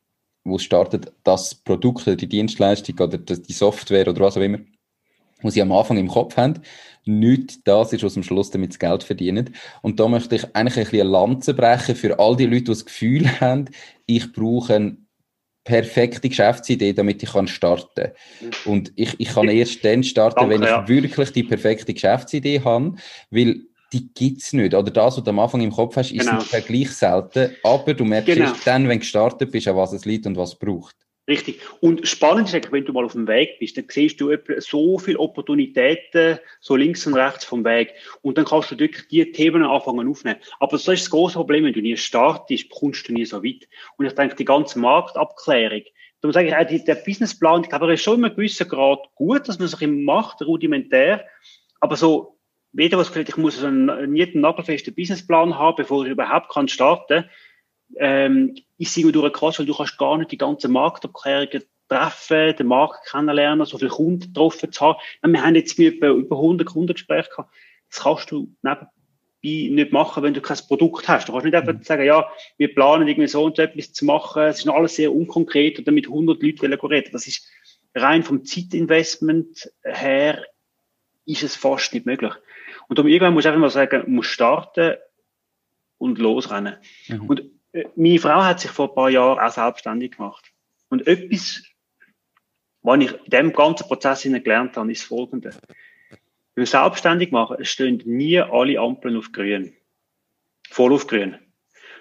[SPEAKER 2] wo startet, das Produkt, die Dienstleistung oder die Software oder was auch immer, was sie am Anfang im Kopf haben, nicht das ist, was am Schluss damit das Geld verdienen. Und da möchte ich eigentlich ein bisschen eine Lanze brechen für all die Leute, die das Gefühl haben, ich brauche eine perfekte Geschäftsidee, damit ich starten kann. Und ich, ich kann erst dann starten, Danke, wenn ich ja. wirklich die perfekte Geschäftsidee habe, weil die gibt es nicht. Oder das, was du am Anfang im Kopf hast, ist genau. nicht gleich selten. Aber du merkst genau. erst dann, wenn du gestartet bist, an was es liegt und was es braucht.
[SPEAKER 1] Richtig. Und spannend ist eigentlich, wenn du mal auf dem Weg bist, dann siehst du so viele Opportunitäten, so links und rechts vom Weg. Und dann kannst du wirklich die Themen anfangen aufnehmen. Aber das ist das große Problem, wenn du nie startest, kommst du nie so weit. Und ich denke, die ganze Marktabklärung, da muss ich auch der Businessplan, ich glaube, er ist schon in einem gewissen Grad gut, dass man sich macht, rudimentär. Aber so, jeder, was gesagt, ich muss so einen, einen nagelfesten Businessplan haben, bevor ich überhaupt kann starten kann, ähm, ist irgendwie durch Quatsch, weil du kannst gar nicht die ganzen Marktabklärungen treffen, den Markt kennenlernen, so viele Kunden getroffen zu haben. Wir haben jetzt über 100 Kundengespräche gehabt. Das kannst du nebenbei nicht machen, wenn du kein Produkt hast. Du kannst nicht einfach mhm. sagen, ja, wir planen irgendwie so und so etwas zu machen. Es ist noch alles sehr unkonkret oder mit 100 Leuten reden. Das ist rein vom Zeitinvestment her ist es fast nicht möglich. Und um irgendwann musst du einfach mal sagen, musst starten und losrennen. Mhm. Und äh, meine Frau hat sich vor ein paar Jahren auch selbstständig gemacht. Und etwas, was ich in diesem ganzen Prozess gelernt habe, ist das folgende. Wenn wir selbstständig machen, stehen nie alle Ampeln auf grün. Voll auf grün.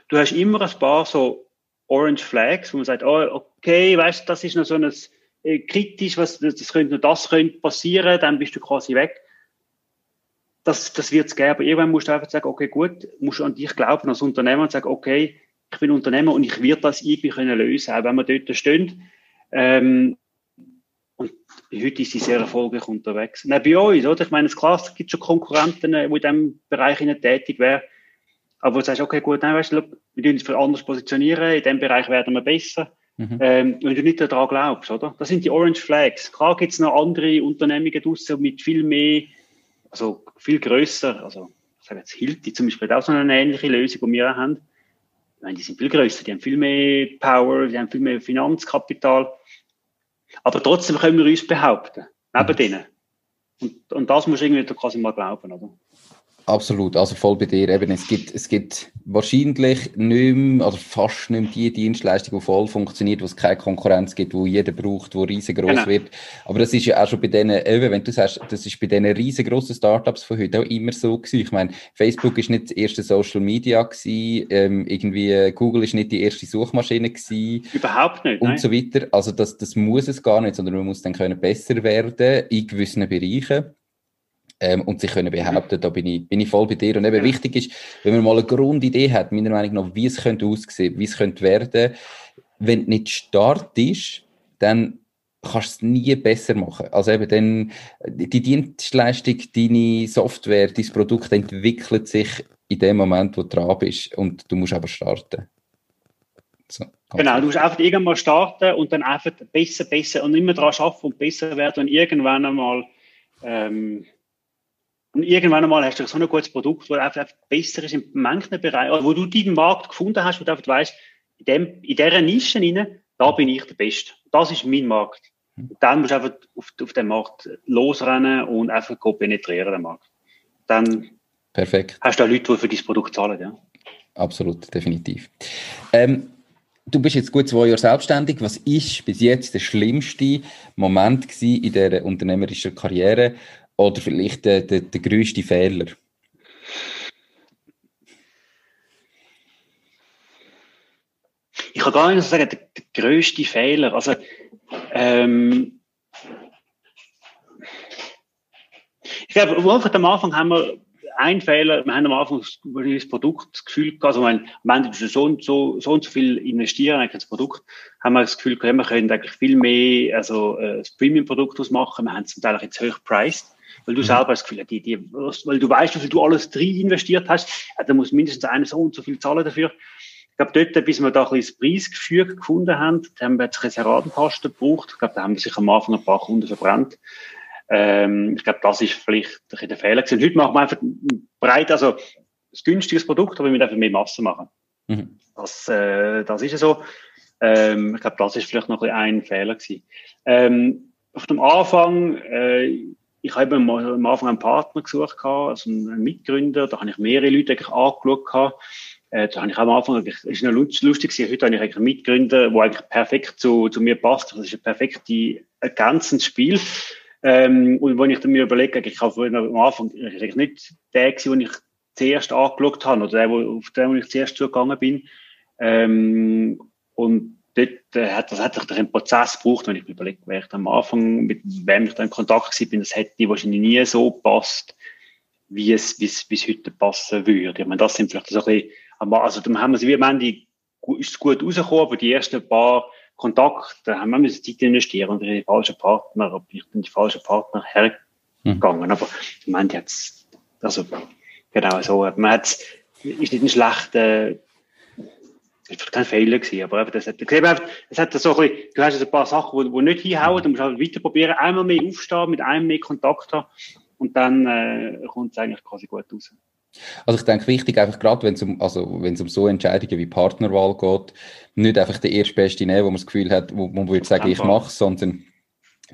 [SPEAKER 1] Du hast immer ein paar so Orange Flags, wo man sagt, oh, okay, weißt das ist noch so ein äh, kritisch, was, das könnte, das könnte passieren, dann bist du quasi weg. Das, das wird es geben. Aber irgendwann musst du einfach sagen, okay, gut, musst du an dich glauben als Unternehmer und sagen, okay, ich bin Unternehmer und ich werde das irgendwie können lösen, auch wenn wir dort stehen. Ähm, und heute ist sie sehr erfolgreich unterwegs. Nein, bei uns, oder? Ich meine, es klar, es gibt schon Konkurrenten, die in diesem Bereich tätig wären. Aber du sagst, okay, gut, nein, weißt du, wir tun uns anders positionieren, in diesem Bereich werden wir besser. Mhm. Ähm, wenn du nicht daran glaubst, oder? Das sind die Orange Flags. Klar gibt es noch andere Unternehmungen draussen mit viel mehr, also viel grösser, also, ich sage jetzt Hilti zum Beispiel, auch so eine ähnliche Lösung, die wir auch haben meine, die sind viel größer, die haben viel mehr Power, die haben viel mehr Finanzkapital. Aber trotzdem können wir uns behaupten, neben mhm. denen. Und, und das muss irgendwie quasi mal glauben, oder?
[SPEAKER 2] Absolut, also voll bei dir. Eben, es gibt, es gibt wahrscheinlich nicht mehr, also fast nicht mehr die Dienstleistung, die voll funktioniert, wo es keine Konkurrenz gibt, wo jeder braucht, wo riesengroß genau. wird. Aber das ist ja auch schon bei denen, eben, wenn du sagst, das ist bei denen riesengroßen Startups von heute auch immer so gewesen. Ich meine, Facebook ist nicht das erste Social Media gewesen, ähm, irgendwie Google ist nicht die erste Suchmaschine gewesen.
[SPEAKER 1] Überhaupt nicht.
[SPEAKER 2] Und nein. so weiter. Also das, das muss es gar nicht, sondern man muss dann können besser werden in gewissen Bereichen ähm, und sich können behaupten, da bin ich, bin ich voll bei dir. Und eben wichtig ist, wenn man mal eine Grundidee hat, meiner Meinung nach, wie es könnte aussehen, wie es könnte werden, wenn du nicht startest, dann kannst du es nie besser machen. Also eben dann, die Dienstleistung, deine Software, dein Produkt entwickelt sich in dem Moment, wo du dran bist und du musst aber starten.
[SPEAKER 1] So, genau, du musst einfach irgendwann mal starten und dann einfach besser, besser und immer daran arbeiten und besser werden und irgendwann einmal ähm, und irgendwann einmal hast du so ein gutes Produkt, das einfach besser ist in manchen Bereichen, wo du deinen Markt gefunden hast, wo du einfach weißt, in, dem, in dieser Nische rein, da bin ich der Beste. Das ist mein Markt. Mhm. Dann musst du einfach auf, auf den Markt losrennen und einfach penetrieren, den Markt. Dann
[SPEAKER 2] Perfekt.
[SPEAKER 1] hast du auch Leute, die für dein Produkt zahlen, ja.
[SPEAKER 2] Absolut, definitiv. Ähm, du bist jetzt gut zwei Jahre selbstständig. Was ist bis jetzt der schlimmste Moment in dieser unternehmerischen Karriere oder vielleicht der, der, der größte Fehler?
[SPEAKER 1] Ich kann gar nicht sagen, der, der größte Fehler. Also, ähm, ich glaube, am Anfang haben wir einen Fehler, wir haben am Anfang das Produkt das Gefühl gehabt, also wenn, Ende so und so, so und so viel investieren in das Produkt, haben wir das Gefühl gehabt, wir können eigentlich viel mehr, also, äh, das Premium-Produkt ausmachen. Wir haben es zum Teil jetzt hoch priced, weil du mhm. selber das Gefühl hast, die, die, weil du weißt, wie viel du alles drin investiert hast, ja, da muss mindestens einer so und so viel zahlen dafür. Ich glaube, dort, bis wir da ein bisschen das Preisgefühl gefunden haben, haben wir jetzt Reservatenposten gebraucht. Ich glaube, da haben wir sich am Anfang ein paar Kunden verbrannt. Ähm, ich glaube, das ist vielleicht ein der Fehler gewesen. Heute machen wir einfach breit, also ein günstiges Produkt, aber wir müssen einfach mehr Masse machen. Mhm. Das, äh, das ist ja so. Ähm, ich glaube, das ist vielleicht noch ein, ein Fehler gewesen. Ähm, auf dem Anfang, äh, ich habe am Anfang einen Partner gesucht, also einen Mitgründer, da habe ich mehrere Leute eigentlich angeschaut. Äh, da habe ich am Anfang, es ist noch lustig heute habe ich eigentlich einen Mitgründer, der eigentlich perfekt zu, zu mir passt. Das ist ein perfektes ergänzendes Spiel. Ähm, und wenn ich mir überlege, ich habe am Anfang ich nicht der gewesen, den ich zuerst angeschaut habe, oder der, auf den, ich zuerst zugegangen bin. Ähm, und dort äh, hat, das hat sich einen Prozess gebraucht, wenn ich mir überlege, wer ich am Anfang, mit wem ich da in Kontakt bin, das hätte wahrscheinlich nie so gepasst, wie es, wie es, wie es heute passen würde. Ich meine, das sind vielleicht so ein bisschen, also dann haben wir sie wie am Ende, ist es gut rausgekommen, aber die ersten paar Kontakt, da haben wir müssen Zeit investieren und die falschen Partner, ob ich die falschen Partner hergegangen. Mhm. Aber ich meine jetzt, also, genau so, man hat, ist nicht ein schlechter, es war kein Fehler gewesen, aber eben, das hat, es hat so ein bisschen, du hast ein paar Sachen, die, die nicht hinhauen, du musst halt weiter probieren, einmal mehr aufstehen, mit einem mehr Kontakt haben, und dann, äh, kommt es eigentlich quasi gut raus.
[SPEAKER 2] Also ich denke, wichtig einfach gerade, wenn es um, also wenn es um so Entscheidungen wie Partnerwahl geht, nicht einfach der Erstbeste nehmen, wo man das Gefühl hat, wo man würde sagen, ich mache sondern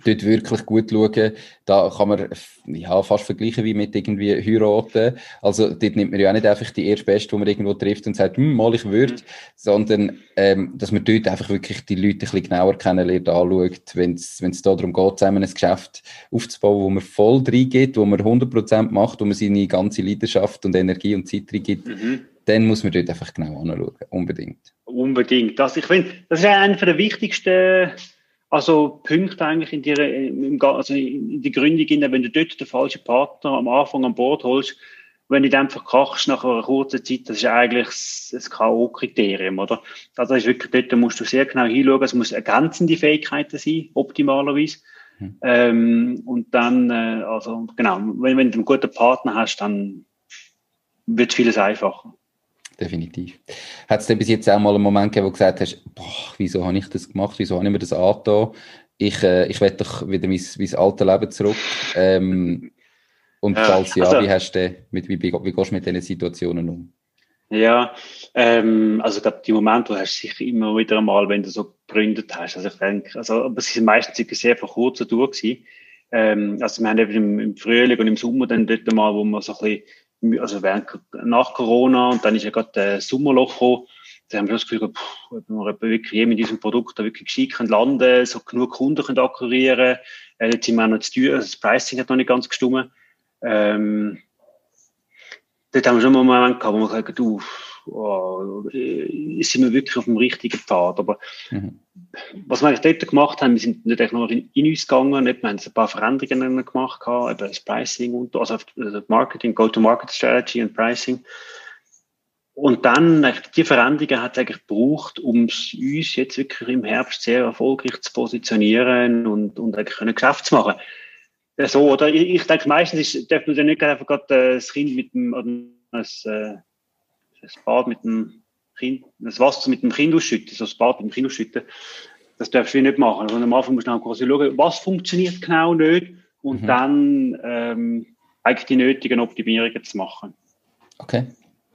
[SPEAKER 2] dort wirklich gut schauen. Da kann man ja, fast vergleichen wie mit irgendwie heiraten. Also dort nimmt man ja auch nicht einfach die Erstbeste, die man irgendwo trifft und sagt, hm, mal ich würde, sondern ähm, dass man dort einfach wirklich die Leute ein bisschen genauer kennenlernt, anschaut, wenn es darum geht, zusammen ein Geschäft aufzubauen, wo man voll reingeht, wo man 100% macht, wo man seine ganze Leidenschaft und Energie und Zeit reingibt. Mhm dann muss man dort einfach genau anschauen. Unbedingt.
[SPEAKER 1] Unbedingt. Das, ich finde, das ist einer der wichtigsten also Punkte eigentlich in die, im, also in die Gründung, wenn du dort den falschen Partner am Anfang an Bord holst, wenn du dann verkrachst nach einer kurzen Zeit, das ist eigentlich das K.O.-Kriterium, oder? Also das ist wirklich dort, da musst du sehr genau hinschauen, es muss ergänzende Fähigkeiten sein, optimalerweise. Hm. Ähm, und dann, äh, also genau, wenn, wenn du einen guten Partner hast, dann wird vieles einfacher
[SPEAKER 2] definitiv. Hat es denn bis jetzt auch mal einen Moment gegeben, wo du gesagt hast, boah, wieso habe ich das gemacht, wieso habe ich mir das angetan? Ich, äh, ich will doch wieder mein, mein altes Leben zurück. Ähm, und ja, falls ja, also, wie, hast du, mit, wie, wie, wie gehst du mit diesen Situationen um?
[SPEAKER 1] Ja, ähm, also ich glaube, die Momente, wo hast du sicher immer wieder einmal, wenn du so gegründet hast. Also ich denke, also, aber es sind meistens sehr vor kurzem durch gewesen. Ähm, also wir haben eben im, im Frühling und im Sommer dann dort mal, wo wir so ein bisschen also während, nach Corona und dann ist ja gerade der Sommerloch gekommen. Da haben wir das Gefühl, pff, ob wir wirklich mit diesem Produkt da wirklich gescheit können landen, so genug Kunden können akquirieren. Äh, jetzt sind wir auch noch zu teuer, also das Pricing hat noch nicht ganz gestimmt. Ähm, dort haben wir schon mal einen Moment gehabt, wo wir gesagt haben, oh, sind wir wirklich auf dem richtigen Pfad. Aber mhm. was wir eigentlich dort gemacht haben, wir sind nicht noch in, in uns gegangen, wir haben ein paar Veränderungen gemacht, eben das Pricing und also Marketing, Go-to-Market-Strategy und Pricing. Und dann, die Veränderungen hat es eigentlich gebraucht, um uns jetzt wirklich im Herbst sehr erfolgreich zu positionieren und, und eigentlich ein Geschäft zu machen. So, oder ich, ich denke, meistens ist, darf man dann nicht einfach gerade äh, das Kind mit dem, oder das, äh, das Bad mit dem Kind, das Wasser mit dem Kind ausschütten, also das Bad mit dem Kind ausschütten, das darfst du nicht machen. Also am Anfang musst du quasi schauen, was funktioniert genau nicht und mhm. dann ähm, eigentlich die nötigen Optimierungen zu machen.
[SPEAKER 2] Okay.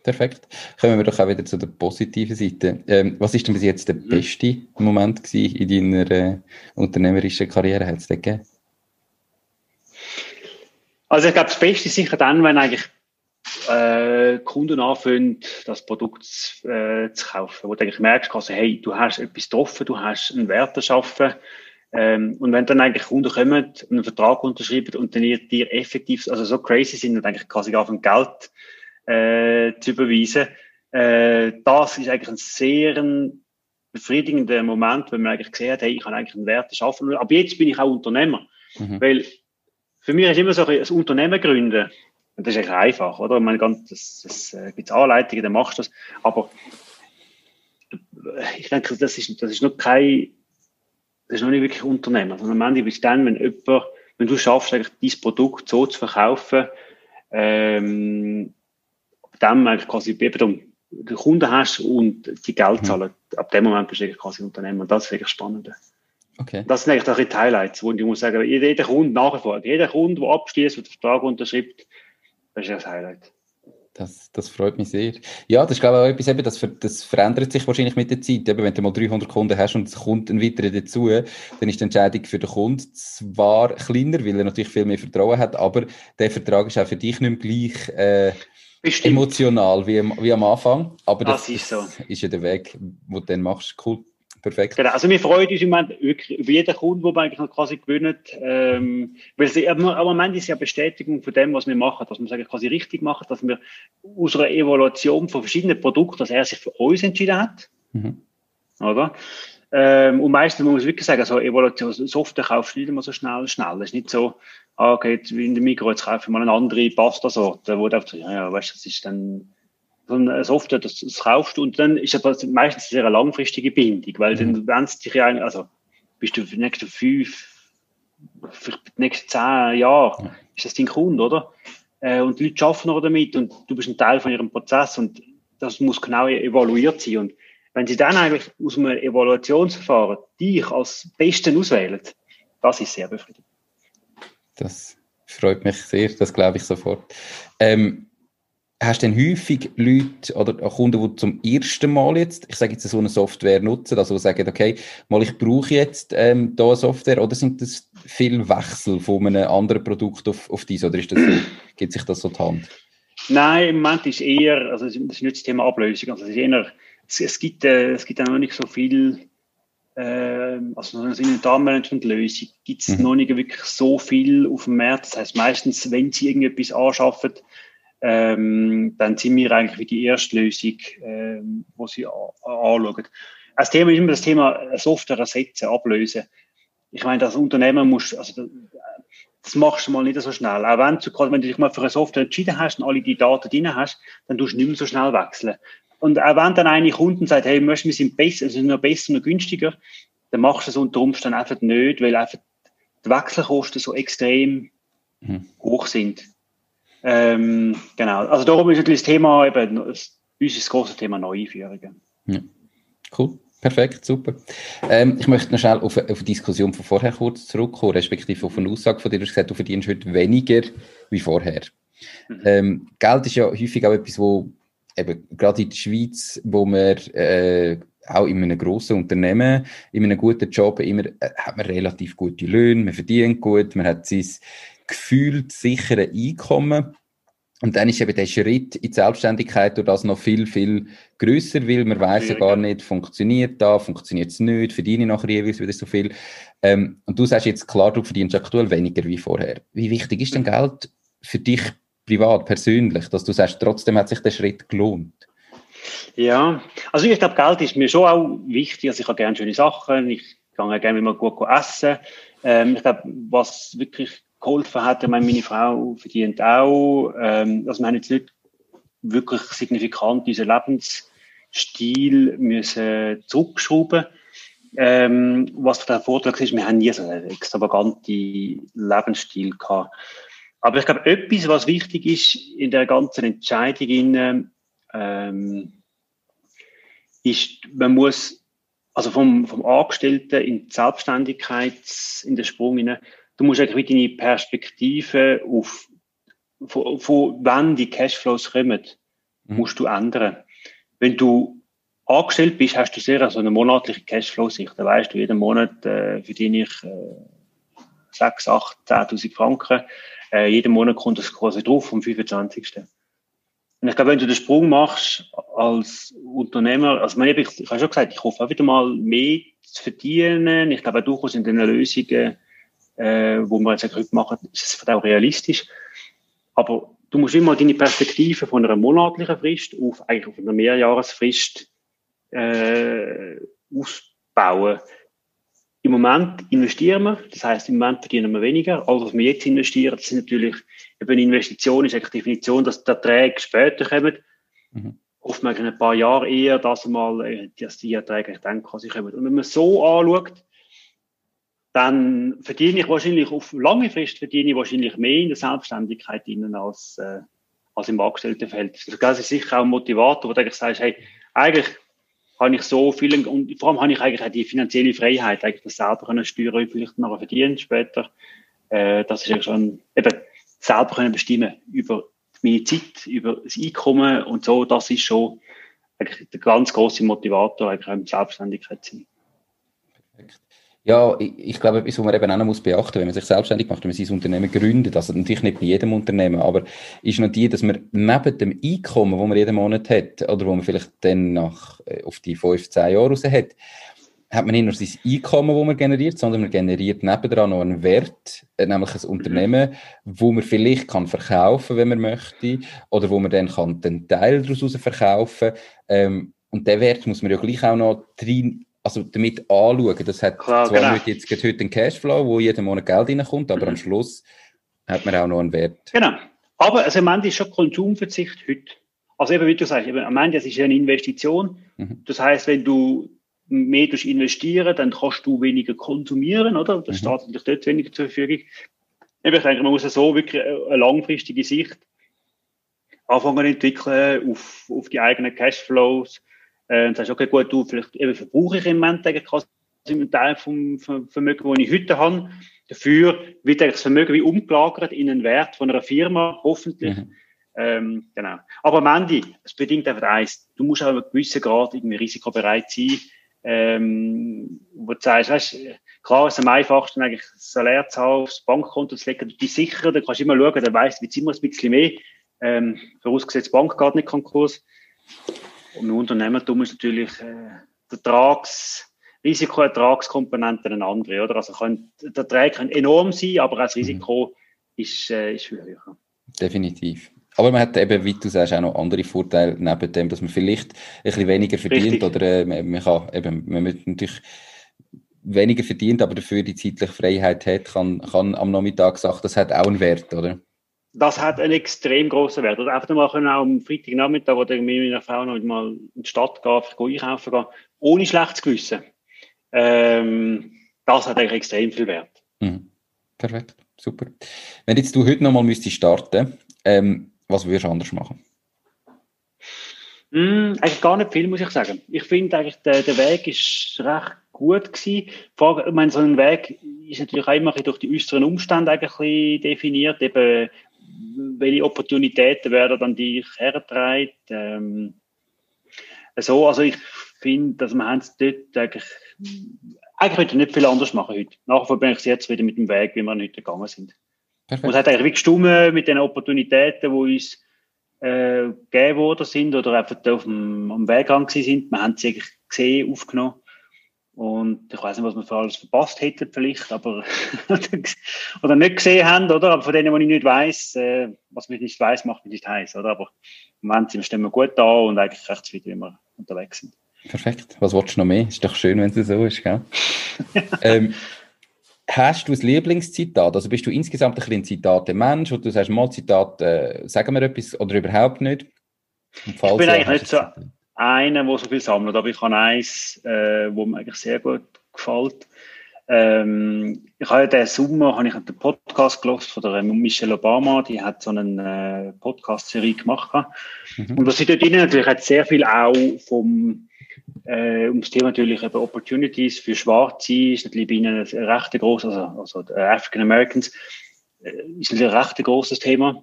[SPEAKER 2] Perfekt. Kommen wir doch auch wieder zu der positiven Seite. Ähm, was ist denn bis jetzt der mhm. beste Moment gewesen in deiner äh, unternehmerischen Karriere? Hat es gegeben?
[SPEAKER 1] Also ich glaube, das Beste ist sicher dann, wenn eigentlich äh, Kunden anfangen, das Produkt äh, zu kaufen, wo du eigentlich merkst, also, hey, du hast etwas getroffen, du hast einen Wert erschaffen, ähm, und wenn dann eigentlich Kunden kommen einen Vertrag unterschreiben und dann dir effektiv, also so crazy sind und eigentlich quasi gar von Geld äh, zu überweisen, äh, das ist eigentlich ein sehr ein befriedigender Moment, wenn man eigentlich gesehen hat, hey, ich kann eigentlich einen Wert schaffen. Aber jetzt bin ich auch Unternehmer. Mhm. Weil für mich ist immer so ein Unternehmen gründen. Und das ist eigentlich einfach, oder? Man kann, das, das äh, gibt Anleitungen, dann machst du das. Aber ich denke, das ist, das ist noch kein das ist noch nicht wirklich Unternehmen, sondern am Ende bist du dann, wenn jemand, wenn du schaffst, eigentlich dein Produkt so zu verkaufen, ähm, dann eigentlich quasi eben den Kunden hast und die Geld mhm. zahlen. Mhm. Ab dem Moment bist du eigentlich quasi Unternehmen. Und das ist wirklich spannend. Okay. Das sind eigentlich die Highlights, wo ich muss sagen, jeder Kunde nachher jeder Kunde, der abschließt den Vertrag unterschreibt, das ist das Highlight.
[SPEAKER 2] Das, das freut mich sehr. Ja, das ist glaube ich auch etwas, eben, das, das verändert sich wahrscheinlich mit der Zeit. Eben, wenn du mal 300 Kunden hast und es kommt ein weiterer dazu, dann ist die Entscheidung für den Kunden zwar kleiner, weil er natürlich viel mehr Vertrauen hat, aber der Vertrag ist auch für dich nicht mehr gleich äh, emotional wie, wie am Anfang. Aber das, das ist, so. ist ja der Weg, den du dann machst. Cool. Perfekt.
[SPEAKER 1] Genau. Also wir freuen uns im Moment wirklich über jeden Kunden, den wir eigentlich noch quasi gewinnen. Ähm, weil sie, aber am Moment ist ja Bestätigung von dem, was wir machen, dass wir es eigentlich quasi richtig machen, dass wir aus einer Evaluation von verschiedenen Produkten, dass er sich für uns entschieden hat. Mhm. Oder? Ähm, und meistens muss man wirklich sagen, so Evaluation, Software kaufst du nicht immer so schnell, schnell. Es ist nicht so, ah, okay, jetzt in der Mikro, jetzt kaufe ich mal eine andere Pasta-Sorte, wo du einfach, ja, ja, weißt du, das ist dann, so eine Software, das, das kaufst du und dann ist das meistens eine sehr langfristige Bindung, weil mhm. dann wenn es dich ja, also bist du für die nächsten fünf, für die nächsten zehn Jahre, ja. ist das dein Kunde, oder? Äh, und die Leute arbeiten noch damit und du bist ein Teil von ihrem Prozess und das muss genau evaluiert sein. Und wenn sie dann eigentlich aus einem Evaluationsverfahren dich als Besten auswählen, das ist sehr befriedigend.
[SPEAKER 2] Das freut mich sehr, das glaube ich sofort. Ähm, Hast du denn häufig Leute oder Kunden, die zum ersten Mal jetzt, ich sage jetzt so eine Software nutzen, also sagen, okay, mal ich brauche jetzt ähm, da eine Software, oder sind das viel Wechsel von einem anderen Produkt auf, auf dies, oder ist das so, geht sich das so die Hand?
[SPEAKER 1] Nein, im Moment ist eher, also das ist nicht das Thema Ablösung, also es ist eher, es, es gibt, äh, es gibt auch noch nicht so viel, äh, also eine Inventarmanagement-Lösung gibt es mhm. noch nicht wirklich so viel auf dem Markt. Das heißt meistens, wenn sie irgendetwas anschaffen, ähm, dann sind wir eigentlich wie die erste Lösung, ähm, wo sie anschauen. Das Thema ist immer das Thema Software ersetzen, ablösen. Ich meine, das Unternehmen muss, also das machst du mal nicht so schnell. Auch wenn du, wenn du dich mal für eine Software entschieden hast und alle die Daten drin hast, dann tust du nicht mehr so schnell wechseln. Und auch wenn dann eine Kunden sagt, hey, wir sind besser, also noch besser und günstiger, dann machst du es unter Umständen einfach nicht, weil einfach die Wechselkosten so extrem mhm. hoch sind. Ähm, genau. Also darum ist natürlich das Thema eben, das, uns ist das große Thema Neueinführungen.
[SPEAKER 2] Ja. Cool. Perfekt, super. Ähm, ich möchte noch schnell auf, auf die Diskussion von vorher kurz zurückkommen, respektive auf eine Aussage von dir. Du hast gesagt, du verdienst heute weniger wie vorher. Mhm. Ähm, Geld ist ja häufig auch etwas, wo eben gerade in der Schweiz, wo man äh, auch in einem grossen Unternehmen, in einem guten Job immer, äh, hat man relativ gute Löhne, man verdient gut, man hat sein gefühlt sichere Einkommen. Und dann ist eben der Schritt in die Selbstständigkeit durch das noch viel, viel größer, weil man weiß ja gar nicht, funktioniert da, funktioniert es nicht, verdiene ich nachher jeweils wieder so viel. Ähm, und du sagst jetzt klar, du verdienst aktuell weniger wie vorher. Wie wichtig ist denn Geld für dich privat, persönlich, dass du sagst, trotzdem hat sich der Schritt gelohnt?
[SPEAKER 1] Ja, also ich glaube, Geld ist mir schon auch wichtig. Also ich habe gerne schöne Sachen, ich gehe gerne immer gut essen. Ähm, ich glaube, was wirklich geholfen hat. Meine, meine Frau verdient auch. Ähm, also wir haben jetzt nicht wirklich signifikant unseren Lebensstil müssen zurückschrauben ähm, was der Vorteil ist, wir haben nie so einen extravaganten Lebensstil gehabt. Aber ich glaube, etwas, was wichtig ist in der ganzen Entscheidung, ähm, ist, man muss, also vom, vom Angestellten in die Selbstständigkeit, in den Sprung hinein, du musst eigentlich deine Perspektive auf, von, von wann die Cashflows kommen, mhm. musst du ändern. Wenn du angestellt bist, hast du sehr so eine monatliche Cashflow-Sicht. Da weißt du, jeden Monat äh, verdiene ich äh, 6, 8, 10.000 Franken. Äh, jeden Monat kommt das quasi drauf vom 25. Und ich glaube, wenn du den Sprung machst als Unternehmer, also ich, ich, ich habe schon gesagt, ich hoffe auch wieder mal mehr zu verdienen. Ich glaube auch durchaus in den Lösungen, äh, wo wir jetzt heute machen, ist es auch realistisch. Aber du musst immer deine Perspektive von einer monatlichen Frist auf eigentlich auf einer Mehrjahresfrist äh, ausbauen. Im Moment investieren wir, das heißt im Moment verdienen wir weniger. Alles, was wir jetzt investieren, das sind natürlich eben eine Investition, ist eigentlich die Definition, dass die Erträge später kommen. Mhm. Oft in ein paar Jahre eher, dass mal, äh, dass die Erträge dann quasi kommen. Und wenn man so anschaut, dann verdiene ich wahrscheinlich auf lange Frist verdiene ich wahrscheinlich mehr in der Selbstständigkeit innen als, äh, als im Angestelltenverhältnis. Also das ist sicher auch ein Motivator, wo du eigentlich sagst, hey, eigentlich habe ich so viel, und vor allem habe ich eigentlich auch die finanzielle Freiheit, eigentlich das selber können steuern, vielleicht nachher verdienen später. Äh, das ist ja schon, eben, selber können bestimmen über meine Zeit, über das Einkommen und so, das ist schon eigentlich der ganz große Motivator, eigentlich auch in Selbstständigkeit zu sein.
[SPEAKER 2] Perfekt. Ja, ich, ich, glaube, etwas, was man eben auch noch muss beachten wenn man sich selbstständig macht, wenn man sein Unternehmen gründet, also natürlich nicht bei jedem Unternehmen, aber ist noch die, dass man neben dem Einkommen, das man jeden Monat hat, oder wo man vielleicht dann nach, äh, auf die 15 Jahre raus hat, hat man nicht nur sein Einkommen, das man generiert, sondern man generiert nebendran noch einen Wert, äh, nämlich ein Unternehmen, wo man vielleicht kann verkaufen, wenn man möchte, oder wo man dann kann den Teil daraus verkaufen. Ähm, und den Wert muss man ja gleich auch noch drin also damit anschauen. Das hat Klar, zwar genau. nicht jetzt heute einen Cashflow, wo jeden Monat Geld reinkommt, aber mhm. am Schluss hat man auch noch einen Wert.
[SPEAKER 1] Genau. Aber also am Ende ist schon Konsumverzicht heute. Also eben, wie du sagst, eben, am Ende das ist eine Investition. Mhm. Das heißt, wenn du mehr investieren, dann kannst du weniger konsumieren, oder? Das mhm. steht natürlich dort weniger zur Verfügung. Ich denke, man muss so wirklich eine langfristige Sicht anfangen zu entwickeln auf, auf die eigenen Cashflows, äh, dann sagst du, okay, gut, du, vielleicht eben verbrauche ich im Moment eigentlich einen Teil vom Vermögen, das ich heute habe. Dafür wird eigentlich das Vermögen wie umgelagert in einen Wert von einer Firma, hoffentlich. Mhm. Ähm, genau. Aber am Ende, es bedingt einfach eins, du musst auch einen gewissen Grad irgendwie risikobereit sein, ähm, wo du sagst, weißt, klar ist am einfachsten eigentlich das Salärzahl aufs Bankkonto zu legen, die sichern, da kannst du immer schauen, dann weißt du, wie immer ein bisschen mehr, ähm, vorausgesetzt, die Bank geht nicht Konkurs. Und im Unternehmertum ist natürlich äh, der Trags, Risikoertragskomponenten eine andere, oder? Also kann, der Ertrag kann enorm sein, aber das Risiko mhm. ist, äh, ist viel höher.
[SPEAKER 2] Definitiv. Aber man hat eben, wie du sagst, auch noch andere Vorteile neben dem, dass man vielleicht ein bisschen weniger verdient Richtig. oder äh, man kann eben, man natürlich weniger verdient, aber dafür die zeitliche Freiheit hat, kann, kann am Nachmittag sagen, das hat auch einen Wert, oder?
[SPEAKER 1] Das hat einen extrem großen Wert. Oder einfach mal können auch am Freitagnachmittag, wo ich mit meiner Frau noch mal in die Stadt gehe, einkaufen gehen, ohne schlechtes Gewissen. Ähm, das hat eigentlich extrem viel Wert.
[SPEAKER 2] Mhm. Perfekt, super. Wenn jetzt du heute nochmal müsstest starten, ähm, was würdest du anders machen?
[SPEAKER 1] Mm, eigentlich gar nicht viel, muss ich sagen. Ich finde eigentlich, der, der Weg ist recht gut gewesen. ich meine, so ein Weg ist natürlich auch immer durch die äußeren Umstände eigentlich definiert. Eben, welche Opportunitäten werden dann die hergetragen. Ähm, so, also ich finde, dass haben es dort eigentlich, eigentlich heute nicht viel anders machen heute. Nachher bin ich jetzt wieder mit dem Weg, wie wir heute gegangen sind. Perfekt. Und es hat eigentlich wie gestummen mit den Opportunitäten, die uns äh, gegeben worden sind oder einfach auf dem, am Weg sind. Wir haben sie eigentlich gesehen, aufgenommen. Und ich weiß nicht, was wir für alles verpasst hätten, vielleicht, aber oder nicht gesehen haben, oder? Aber von denen, die ich nicht weiß, äh, was ich nicht weiß, macht mich nicht heiß, oder? Aber im Moment stehen wir gut da und eigentlich recht zufrieden, wie wir unterwegs sind.
[SPEAKER 2] Perfekt. Was wolltest du noch mehr? Ist doch schön, wenn es so ist, gell? ähm, hast du ein Lieblingszitat? Also bist du insgesamt ein bisschen ein Zitate-Mensch oder du sagst mal Zitat, äh, sagen wir etwas oder überhaupt nicht?
[SPEAKER 1] ich bin eigentlich nicht so einen, der so viel sammelt, aber ich habe eins, äh, wo mir eigentlich sehr gut gefällt. Ähm, ich habe ja den Sommer habe ich den Podcast gelost von der Michelle Obama, die hat so eine äh, Podcast-Serie gemacht. Mhm. Und was sie dort drin natürlich hat sehr viel auch vom äh, ums Thema natürlich eben Opportunities für Schwarze ist natürlich bei ihnen recht großes, also, also African Americans äh, ist ein recht großes Thema.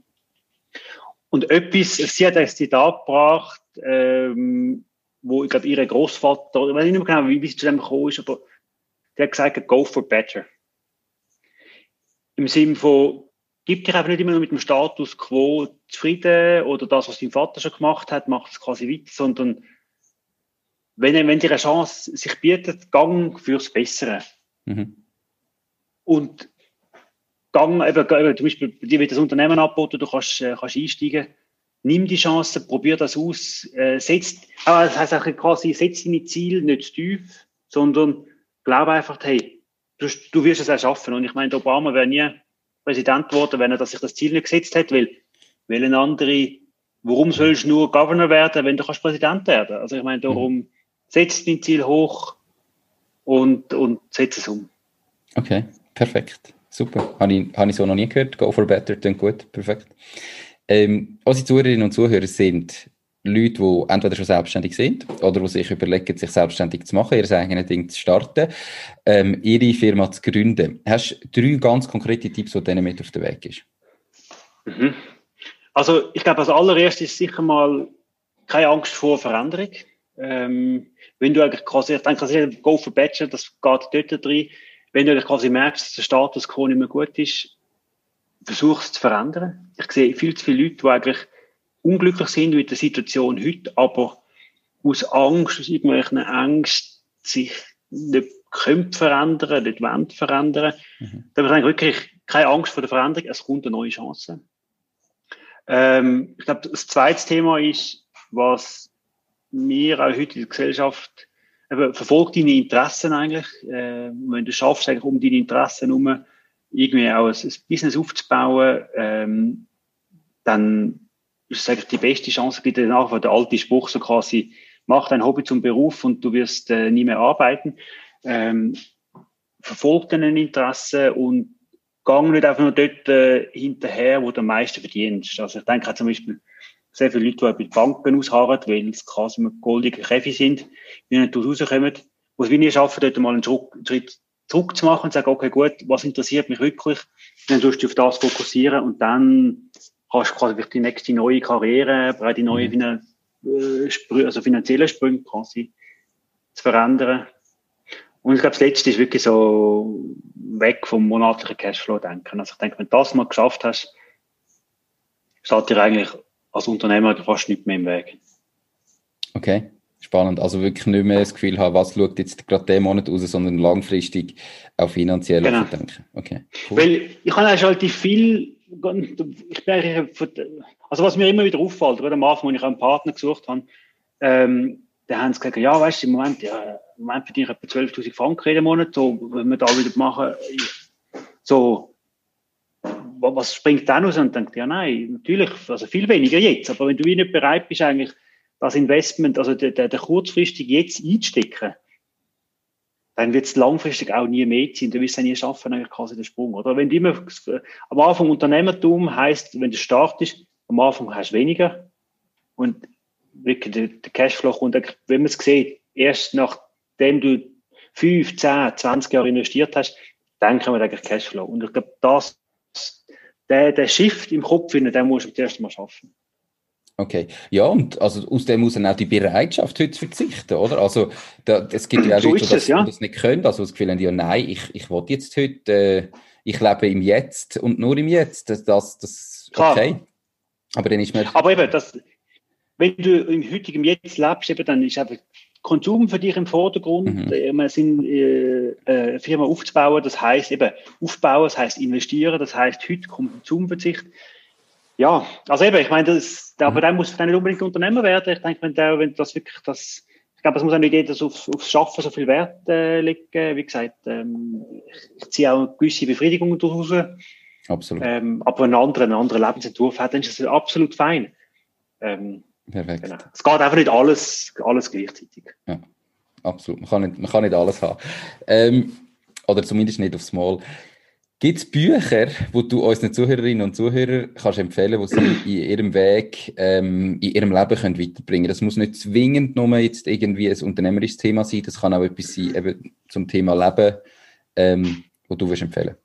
[SPEAKER 1] Und etwas, sie hat ein Zitat gebracht, ähm, wo glaube, ihre Großvater, ich weiß nicht mehr genau, wie sie zu dem gekommen ist, aber der hat gesagt, go for better. Im Sinne von, gib dich einfach nicht immer nur mit dem Status quo zufrieden oder das, was dein Vater schon gemacht hat, mach es quasi weiter, sondern wenn, wenn dir eine Chance sich bietet, gang fürs Bessere. Mhm. Und gang, eben, eben, zum Beispiel, dir wird das Unternehmen angeboten, du kannst, äh, kannst einsteigen. Nimm die Chance, probier das aus, äh, setz, aber das heißt auch quasi, setz deine Ziele nicht zu tief, sondern glaub einfach, hey, du, du wirst es auch schaffen. Und ich meine, Obama wäre nie Präsident geworden, wenn er sich das Ziel nicht gesetzt hätte, weil, weil ein andere, warum sollst du nur Governor werden, wenn du kannst Präsident werden? Also ich meine, darum, mhm. setz dein Ziel hoch und, und setz es um.
[SPEAKER 2] Okay, perfekt. Super. Habe ich, habe ich so noch nie gehört. Go for better, klingt gut. Perfekt. Ähm, unsere Zuhörerinnen und Zuhörer sind Leute, die entweder schon selbstständig sind oder die sich überlegen, sich selbstständig zu machen, ihr eigenes Ding zu starten, ähm, ihre Firma zu gründen. Hast du drei ganz konkrete Tipps, die denen mit auf den Weg ist?
[SPEAKER 1] Mhm. Also, ich glaube, als allererstes ist sicher mal keine Angst vor Veränderung. Ähm, wenn du eigentlich quasi, ich denke, das Go for Better, das geht dort drin wenn du quasi merkst, dass der Status quo nicht mehr gut ist, versuch es zu verändern. Ich sehe viel zu viele Leute, die eigentlich unglücklich sind mit der Situation heute, aber aus Angst, aus irgendwelchen Ängsten sich nicht können verändern, nicht wollen verändern. Mhm. Da habe ich eigentlich wirklich keine Angst vor der Veränderung, es kommt eine neue Chance. Ähm, ich glaube, das zweite Thema ist, was wir auch heute in der Gesellschaft eben, verfolg deine Interessen eigentlich. Äh, wenn du schaffst, eigentlich um deine Interessen herum irgendwie auch ein, Business aufzubauen, ähm, dann ist es eigentlich die beste Chance, gibt danach, weil der alte Spruch so quasi, mach dein Hobby zum Beruf und du wirst äh, nie mehr arbeiten. Ähm, verfolg deine Interessen und gang nicht einfach nur dort äh, hinterher, wo du am meisten verdienst. Also ich denke zum Beispiel, sehr viele Leute, die bei Banken ausharren, weil es quasi goldige Käfig sind, die nicht rauskommen. Was wir nie schaffen, dort mal einen Schritt zu machen und sagen, okay, gut, was interessiert mich wirklich? Dann tust du auf das fokussieren und dann hast du quasi die nächste neue Karriere, die neue mhm. Äh, also finanzielle Sprünge quasi zu verändern. Und ich glaube, das Letzte ist wirklich so weg vom monatlichen Cashflow denken. Also ich denke, wenn du das mal geschafft hast, steht dir eigentlich als Unternehmer fast nicht mehr im Weg.
[SPEAKER 2] Okay, spannend. Also wirklich nicht mehr das Gefühl haben, was schaut jetzt gerade den Monat aus, sondern langfristig auch finanziell genau. denken. Okay,
[SPEAKER 1] cool. Weil ich habe eigentlich relativ viel, ich bin also was mir immer wieder auffällt, gerade am Anfang, als ich einen Partner gesucht habe, ähm, da haben sie gesagt, ja, weißt du, im Moment, ja, im Moment verdiene ich etwa 12.000 Franken jeden Monat, so, wenn wir da wieder machen, so, was springt dann aus? Und denkt, ja, nein, natürlich, also viel weniger jetzt. Aber wenn du nicht bereit bist, eigentlich das Investment, also der, der, der kurzfristig jetzt einzustecken, dann wird es langfristig auch nie mehr sein. Du wirst es nie schaffen, eigentlich quasi den Sprung. Oder wenn du immer, am Anfang Unternehmertum heißt, wenn du startest, am Anfang hast du weniger. Und wirklich der, der Cashflow kommt, wenn man es sieht, erst nachdem du fünf, zehn, zwanzig Jahre investiert hast, dann kommt eigentlich Cashflow. Und ich glaube, das der, der Shift im Kopf, den musst du zuerst mal schaffen.
[SPEAKER 2] Okay, ja, und also aus dem muss dann auch die Bereitschaft heute zu verzichten, oder? Also da, es gibt ja auch so Leute, die das, ja. das, nicht können, also das Gefühl haben, ja nein, ich, ich will jetzt heute, äh, ich lebe im Jetzt und nur im Jetzt, das, das, das okay. Aber dann ist mir...
[SPEAKER 1] Aber eben, das, wenn du im heutigen Jetzt lebst, eben, dann ist einfach Konsum für dich im Vordergrund, mhm. äh, sind, äh, äh, Firma aufzubauen, das heißt eben aufbauen, das heißt investieren, das heißt heute Konsumverzicht. Ja, also eben, ich meine, das, mhm. aber der muss dann nicht unbedingt Unternehmer werden. Ich denke, wenn der, wenn das wirklich das, ich glaube, es muss auch nicht jeder auf, aufs Schaffen so viel Wert äh, legen. Wie gesagt, ähm, ich ziehe auch eine gewisse Befriedigung daraus.
[SPEAKER 2] Absolut.
[SPEAKER 1] Ähm, aber wenn ein anderer einen anderen Lebensentwurf hat, dann ist das absolut fein. Ähm,
[SPEAKER 2] Perfekt.
[SPEAKER 1] Genau. Es geht einfach nicht alles, alles gleichzeitig.
[SPEAKER 2] Ja, absolut. Man kann nicht, man kann nicht alles haben. Ähm, oder zumindest nicht aufs Mal. Gibt es Bücher, wo du unseren Zuhörerinnen und Zuhörern kannst empfehlen, wo sie in ihrem Weg, ähm, in ihrem Leben können weiterbringen Das muss nicht zwingend nur jetzt irgendwie ein unternehmerisches Thema sein, das kann auch etwas sein eben zum Thema Leben, ähm, wo du willst empfehlen.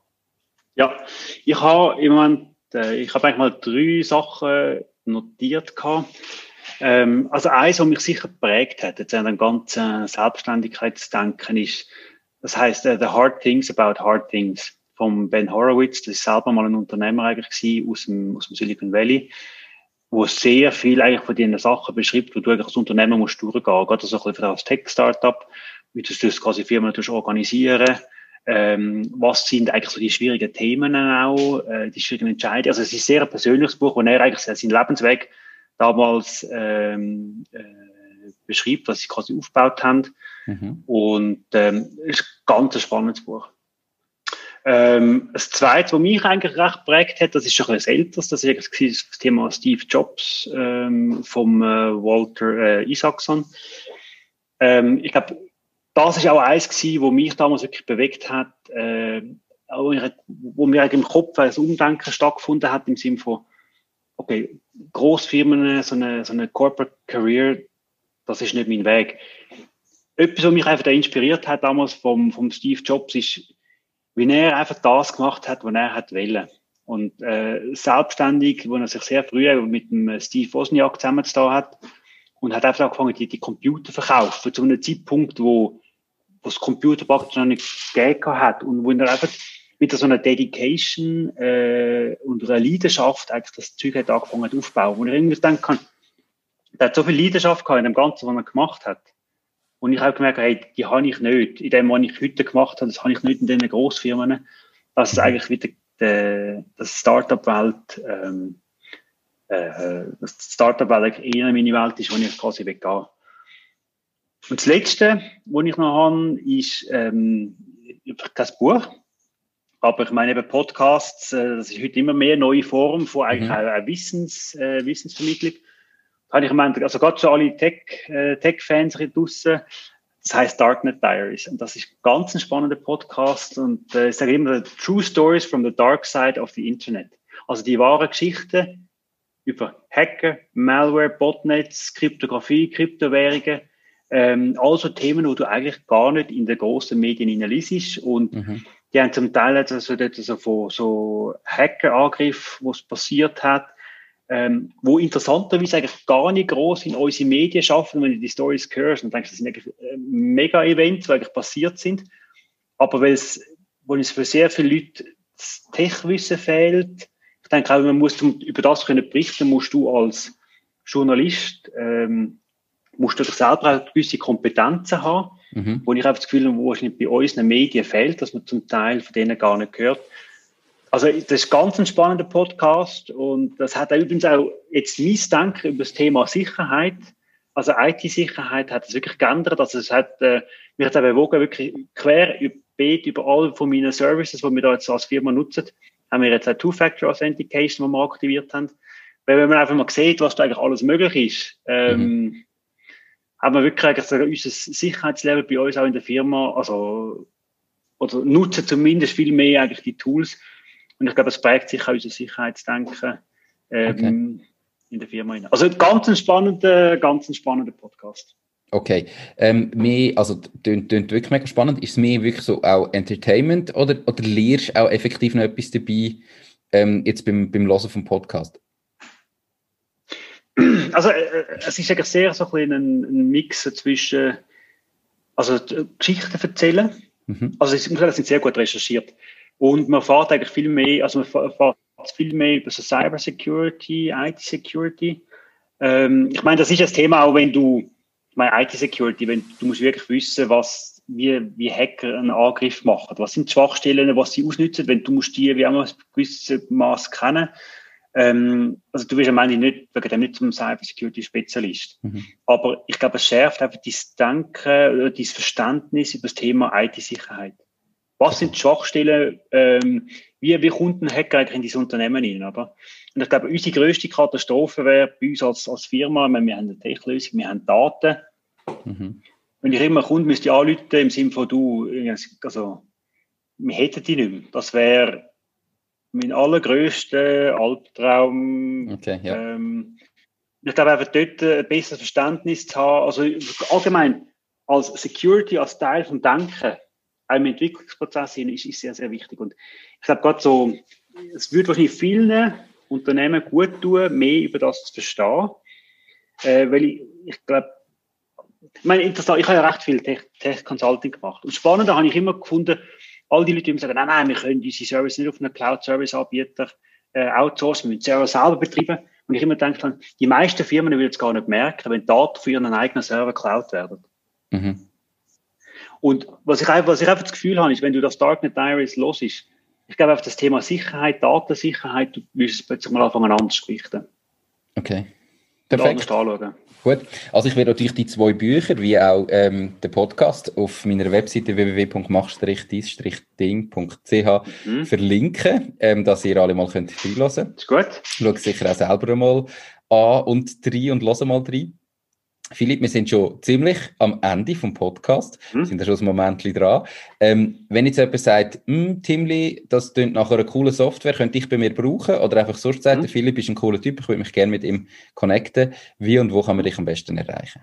[SPEAKER 1] Ja, ich habe im Moment, äh, ich habe mal drei Sachen notiert. Ähm, also eins, was mich sicher geprägt hat, jetzt an dem ganzen Selbstständigkeitsdenken ist, das heißt uh, The Hard Things About Hard Things von Ben Horowitz. Das ist selber mal ein Unternehmer eigentlich gewesen, aus dem, aus dem Silicon Valley, wo sehr viel eigentlich von diesen Sachen beschreibt, wo du eigentlich als Unternehmer musst durchgehen. Gerade so ein bisschen als Tech-Startup, wie du das quasi Firmen organisieren ähm, was sind eigentlich so die schwierigen Themen auch, äh, die schwierigen Entscheidungen. Also es ist sehr ein persönliches Buch, wo er eigentlich seinen Lebensweg damals ähm, äh, beschreibt, was sie quasi aufgebaut haben. Mhm. Und ähm, ist ein ganz spannendes Buch. Ähm, das Zweite, was mich eigentlich recht prägt hat, das ist schon ein älteres, das ist das Thema Steve Jobs ähm, vom äh, Walter äh, Isaacson. Ähm, ich glaube, das ist auch eins gewesen, wo mich damals wirklich bewegt hat, äh, wo mir im Kopf ein Umdenken stattgefunden hat im Sinne von, okay, Großfirmen, so eine, so eine Corporate Career, das ist nicht mein Weg. Etwas, was mich einfach da inspiriert hat damals vom, vom Steve Jobs, ist, wie er einfach das gemacht hat, was er hat wollen. Und äh, selbstständig, wo er sich sehr früh mit dem Steve Wozniak zusammengetan hat und hat einfach angefangen, die, die Computer zu verkaufen, zu einem Zeitpunkt, wo, wo das Computer praktisch noch nicht gegeben hat und wo er einfach mit so einer Dedication äh, und einer Leidenschaft eigentlich das Zeug hat angefangen hat aufzubauen. Wo ich irgendwie denken kann, der hat so viel Leidenschaft gehabt in dem Ganzen, was er gemacht hat. Und ich habe gemerkt, hey, die habe ich nicht. In dem, was ich heute gemacht habe, das habe ich nicht in diesen Grossfirmen. Das ist eigentlich wieder die, das Startup-Welt, ähm, äh, das Startup-Welt eher meine Welt ist, wo ich quasi weggehe. Und das Letzte, was ich noch habe, ist ähm, kein Buch. Aber ich meine eben Podcasts, äh, das ist heute immer mehr eine neue Form von eigentlich mhm. auch Wissens, äh, Wissensvermittlung habe ich gemeint, also gerade so alle Tech, äh, Tech-Fans hier draussen, das heißt Darknet Diaries. Und das ist ganz ein spannender Podcast und äh, ich sage immer True Stories from the Dark Side of the Internet. Also die wahren Geschichten über Hacker, Malware, Botnets, Kryptographie, Kryptowährungen, ähm, also Themen, wo du eigentlich gar nicht in den großen Medien hineinliest und mhm. die haben zum Teil also, so von so Hackerangriff, was passiert hat, ähm, wo interessanterweise eigentlich gar nicht groß in unsere Medien schaffen, wenn du die Stories hörst und denkst, das sind eigentlich äh, Mega-Events, die eigentlich passiert sind. Aber weil es, wo es für sehr viele Leute das Techwissen fehlt, ich denke auch, man muss über das können berichten, musst du als Journalist, ähm, musst du selber auch gewisse Kompetenzen haben, mhm. wo ich einfach das Gefühl habe, wo wahrscheinlich bei unseren Medien fehlt, dass man zum Teil von denen gar nicht hört. Also das ist ganz ein spannender Podcast und das hat übrigens auch jetzt mein Denken über das Thema Sicherheit. Also IT-Sicherheit hat es wirklich geändert. Also es hat äh, mich hat auch bewogen, wirklich quer über, über alle von meinen Services, die wir da jetzt als Firma nutzen, haben wir jetzt eine Two-Factor Authentication, die wir aktiviert haben. Weil wenn man einfach mal sieht, was da eigentlich alles möglich ist, ähm, mhm. haben wir wirklich eigentlich so unser Sicherheitslevel bei uns auch in der Firma, also oder nutzen zumindest viel mehr eigentlich die Tools, und ich glaube, es prägt sich auch unser Sicherheitsdenken ähm, okay. in der Firma. Also ganz ein spannender, ganz ein spannender Podcast.
[SPEAKER 2] Okay. Ähm, mehr, also klingt wirklich mega spannend. Ist es mehr wirklich so auch Entertainment oder, oder lernst du auch effektiv noch etwas dabei ähm, jetzt beim, beim Hören vom Podcast?
[SPEAKER 1] Also äh, es ist eigentlich sehr so ein, ein, ein Mix zwischen also Geschichten erzählen. Mhm. Also ich muss sagen, das sind sehr gut recherchiert. Und man fährt eigentlich viel mehr, also man fährt viel mehr über so Cyber Security, IT Security. Ähm, ich meine, das ist das Thema auch, wenn du, ich meine, IT Security, wenn du musst wirklich wissen, was, wie, wie Hacker einen Angriff machen. Was sind die Schwachstellen, was sie ausnutzen, wenn du musst die, wie auch ein gewisses Maß kennen. Ähm, also du bist am Ende nicht, wegen dem nicht zum Cyber Security Spezialist. Mhm. Aber ich glaube, es schärft einfach dein Denken, dein Verständnis über das Thema IT-Sicherheit was sind die Schwachstellen, ähm, wie, wie kommt ein Hacker eigentlich in dieses Unternehmen rein, oder? Und ich glaube, unsere grösste Katastrophe wäre bei uns als, als Firma, meine, wir haben eine Techniklösung, wir haben Daten. Mhm. Wenn ich immer Kunden müsste anrufen im Sinne von du, also, wir hätten die nicht mehr. Das wäre mein allergrößter Albtraum. Okay, ja. ähm, ich glaube einfach dort ein besseres Verständnis zu haben, also allgemein als Security, als Teil vom Denken, im Entwicklungsprozess ist, ist sehr, sehr wichtig. Und ich glaube, gerade so, es würde wahrscheinlich vielen Unternehmen gut tun, mehr über das zu verstehen. Äh, weil ich, ich glaube, ich meine, interessant, ich habe ja recht viel Tech-Consulting gemacht. Und spannender habe ich immer gefunden, all die Leute, die immer sagen, nein, nein, wir können unsere Service nicht auf einen Cloud-Service-Anbieter äh, outsourcen, wir müssen Server selber betreiben. Und ich immer gedacht die meisten Firmen würden es gar nicht merken, wenn Daten für ihren eigenen Server cloud werden. Mhm. Und was ich, was ich einfach das Gefühl habe, ist, wenn du das Darknet Diaries los ist, ich glaube einfach das Thema Sicherheit, Datensicherheit, du wirst es plötzlich mal anfangen anders gewichten.
[SPEAKER 2] Okay. Perfekt. anschauen. Gut, also ich werde natürlich die zwei Bücher, wie auch ähm, den Podcast auf meiner Webseite www.mach-dies-ding.ch mhm. verlinken, ähm, dass ihr alle mal könnt reinhören
[SPEAKER 1] könnt. Ist gut.
[SPEAKER 2] Schaut sicher auch selber mal an und rein und hören mal rein. Philipp, wir sind schon ziemlich am Ende vom Podcast, hm. sind da schon ein Moment dran. Ähm, wenn jetzt jemand sagt, hm, Timli, das klingt nach einer coolen Software, könnte ich bei mir brauchen? Oder einfach sonst sagt, hm. Philipp ist ein cooler Typ, ich würde mich gerne mit ihm connecten. Wie und wo kann man dich am besten erreichen?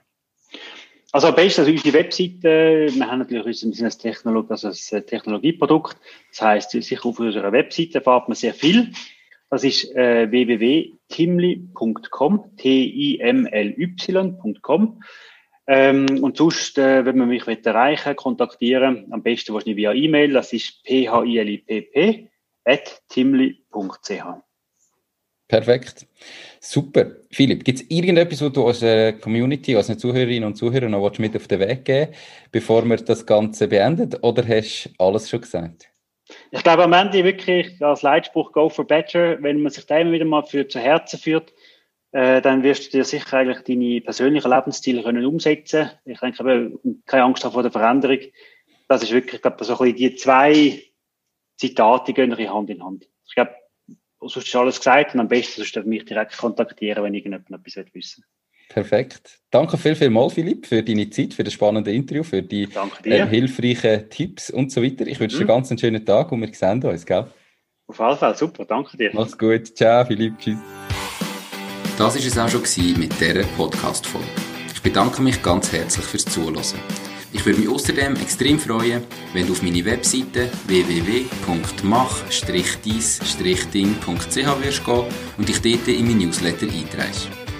[SPEAKER 1] Also am besten also unsere Webseite. Wir haben natürlich unser, wir ein, Technolog also ein Technologieprodukt. Das heisst, sicher auf unserer Webseite erfahrt man sehr viel. Das ist äh, www.timly.com, T-I-M-L-Y.com. Ähm, und sonst, äh, wenn man mich erreichen kontaktieren, am besten wahrscheinlich via E-Mail, das ist philipp at timly.ch.
[SPEAKER 2] Perfekt. Super. Philipp, gibt es irgendetwas, wo du unserer Community, unseren Zuhörerinnen und Zuhörern noch mit auf den Weg geben bevor wir das Ganze beenden? Oder hast du alles schon gesagt?
[SPEAKER 1] Ich glaube am Ende wirklich als Leitspruch Go for Better, wenn man sich da immer wieder mal für zu Herzen führt, äh, dann wirst du dir sicher eigentlich deine persönlichen Lebensziele können umsetzen. Ich denke keine Angst haben vor der Veränderung. Das ist wirklich, ich glaube, so ein bisschen die zwei Zitate gehen Hand in Hand. Ich glaube, sonst ist alles gesagt und am besten sonst mich direkt kontaktieren, wenn irgendjemand etwas wissen will.
[SPEAKER 2] Perfekt. Danke viel, viel mal, Philipp, für deine Zeit, für das spannende Interview, für die äh, hilfreichen Tipps und so weiter. Ich wünsche mhm. dir ganz einen schönen Tag und wir sehen uns, gell?
[SPEAKER 1] Auf jeden Fall, super, danke dir.
[SPEAKER 2] Mach's gut. Ciao, Philipp, tschüss. Das war es auch schon mit dieser Podcast-Folge. Ich bedanke mich ganz herzlich fürs Zuhören. Ich würde mich außerdem extrem freuen, wenn du auf meine Webseite www.mach-dies-ding.ch wirst gehen und dich dort in mein Newsletter einträgst.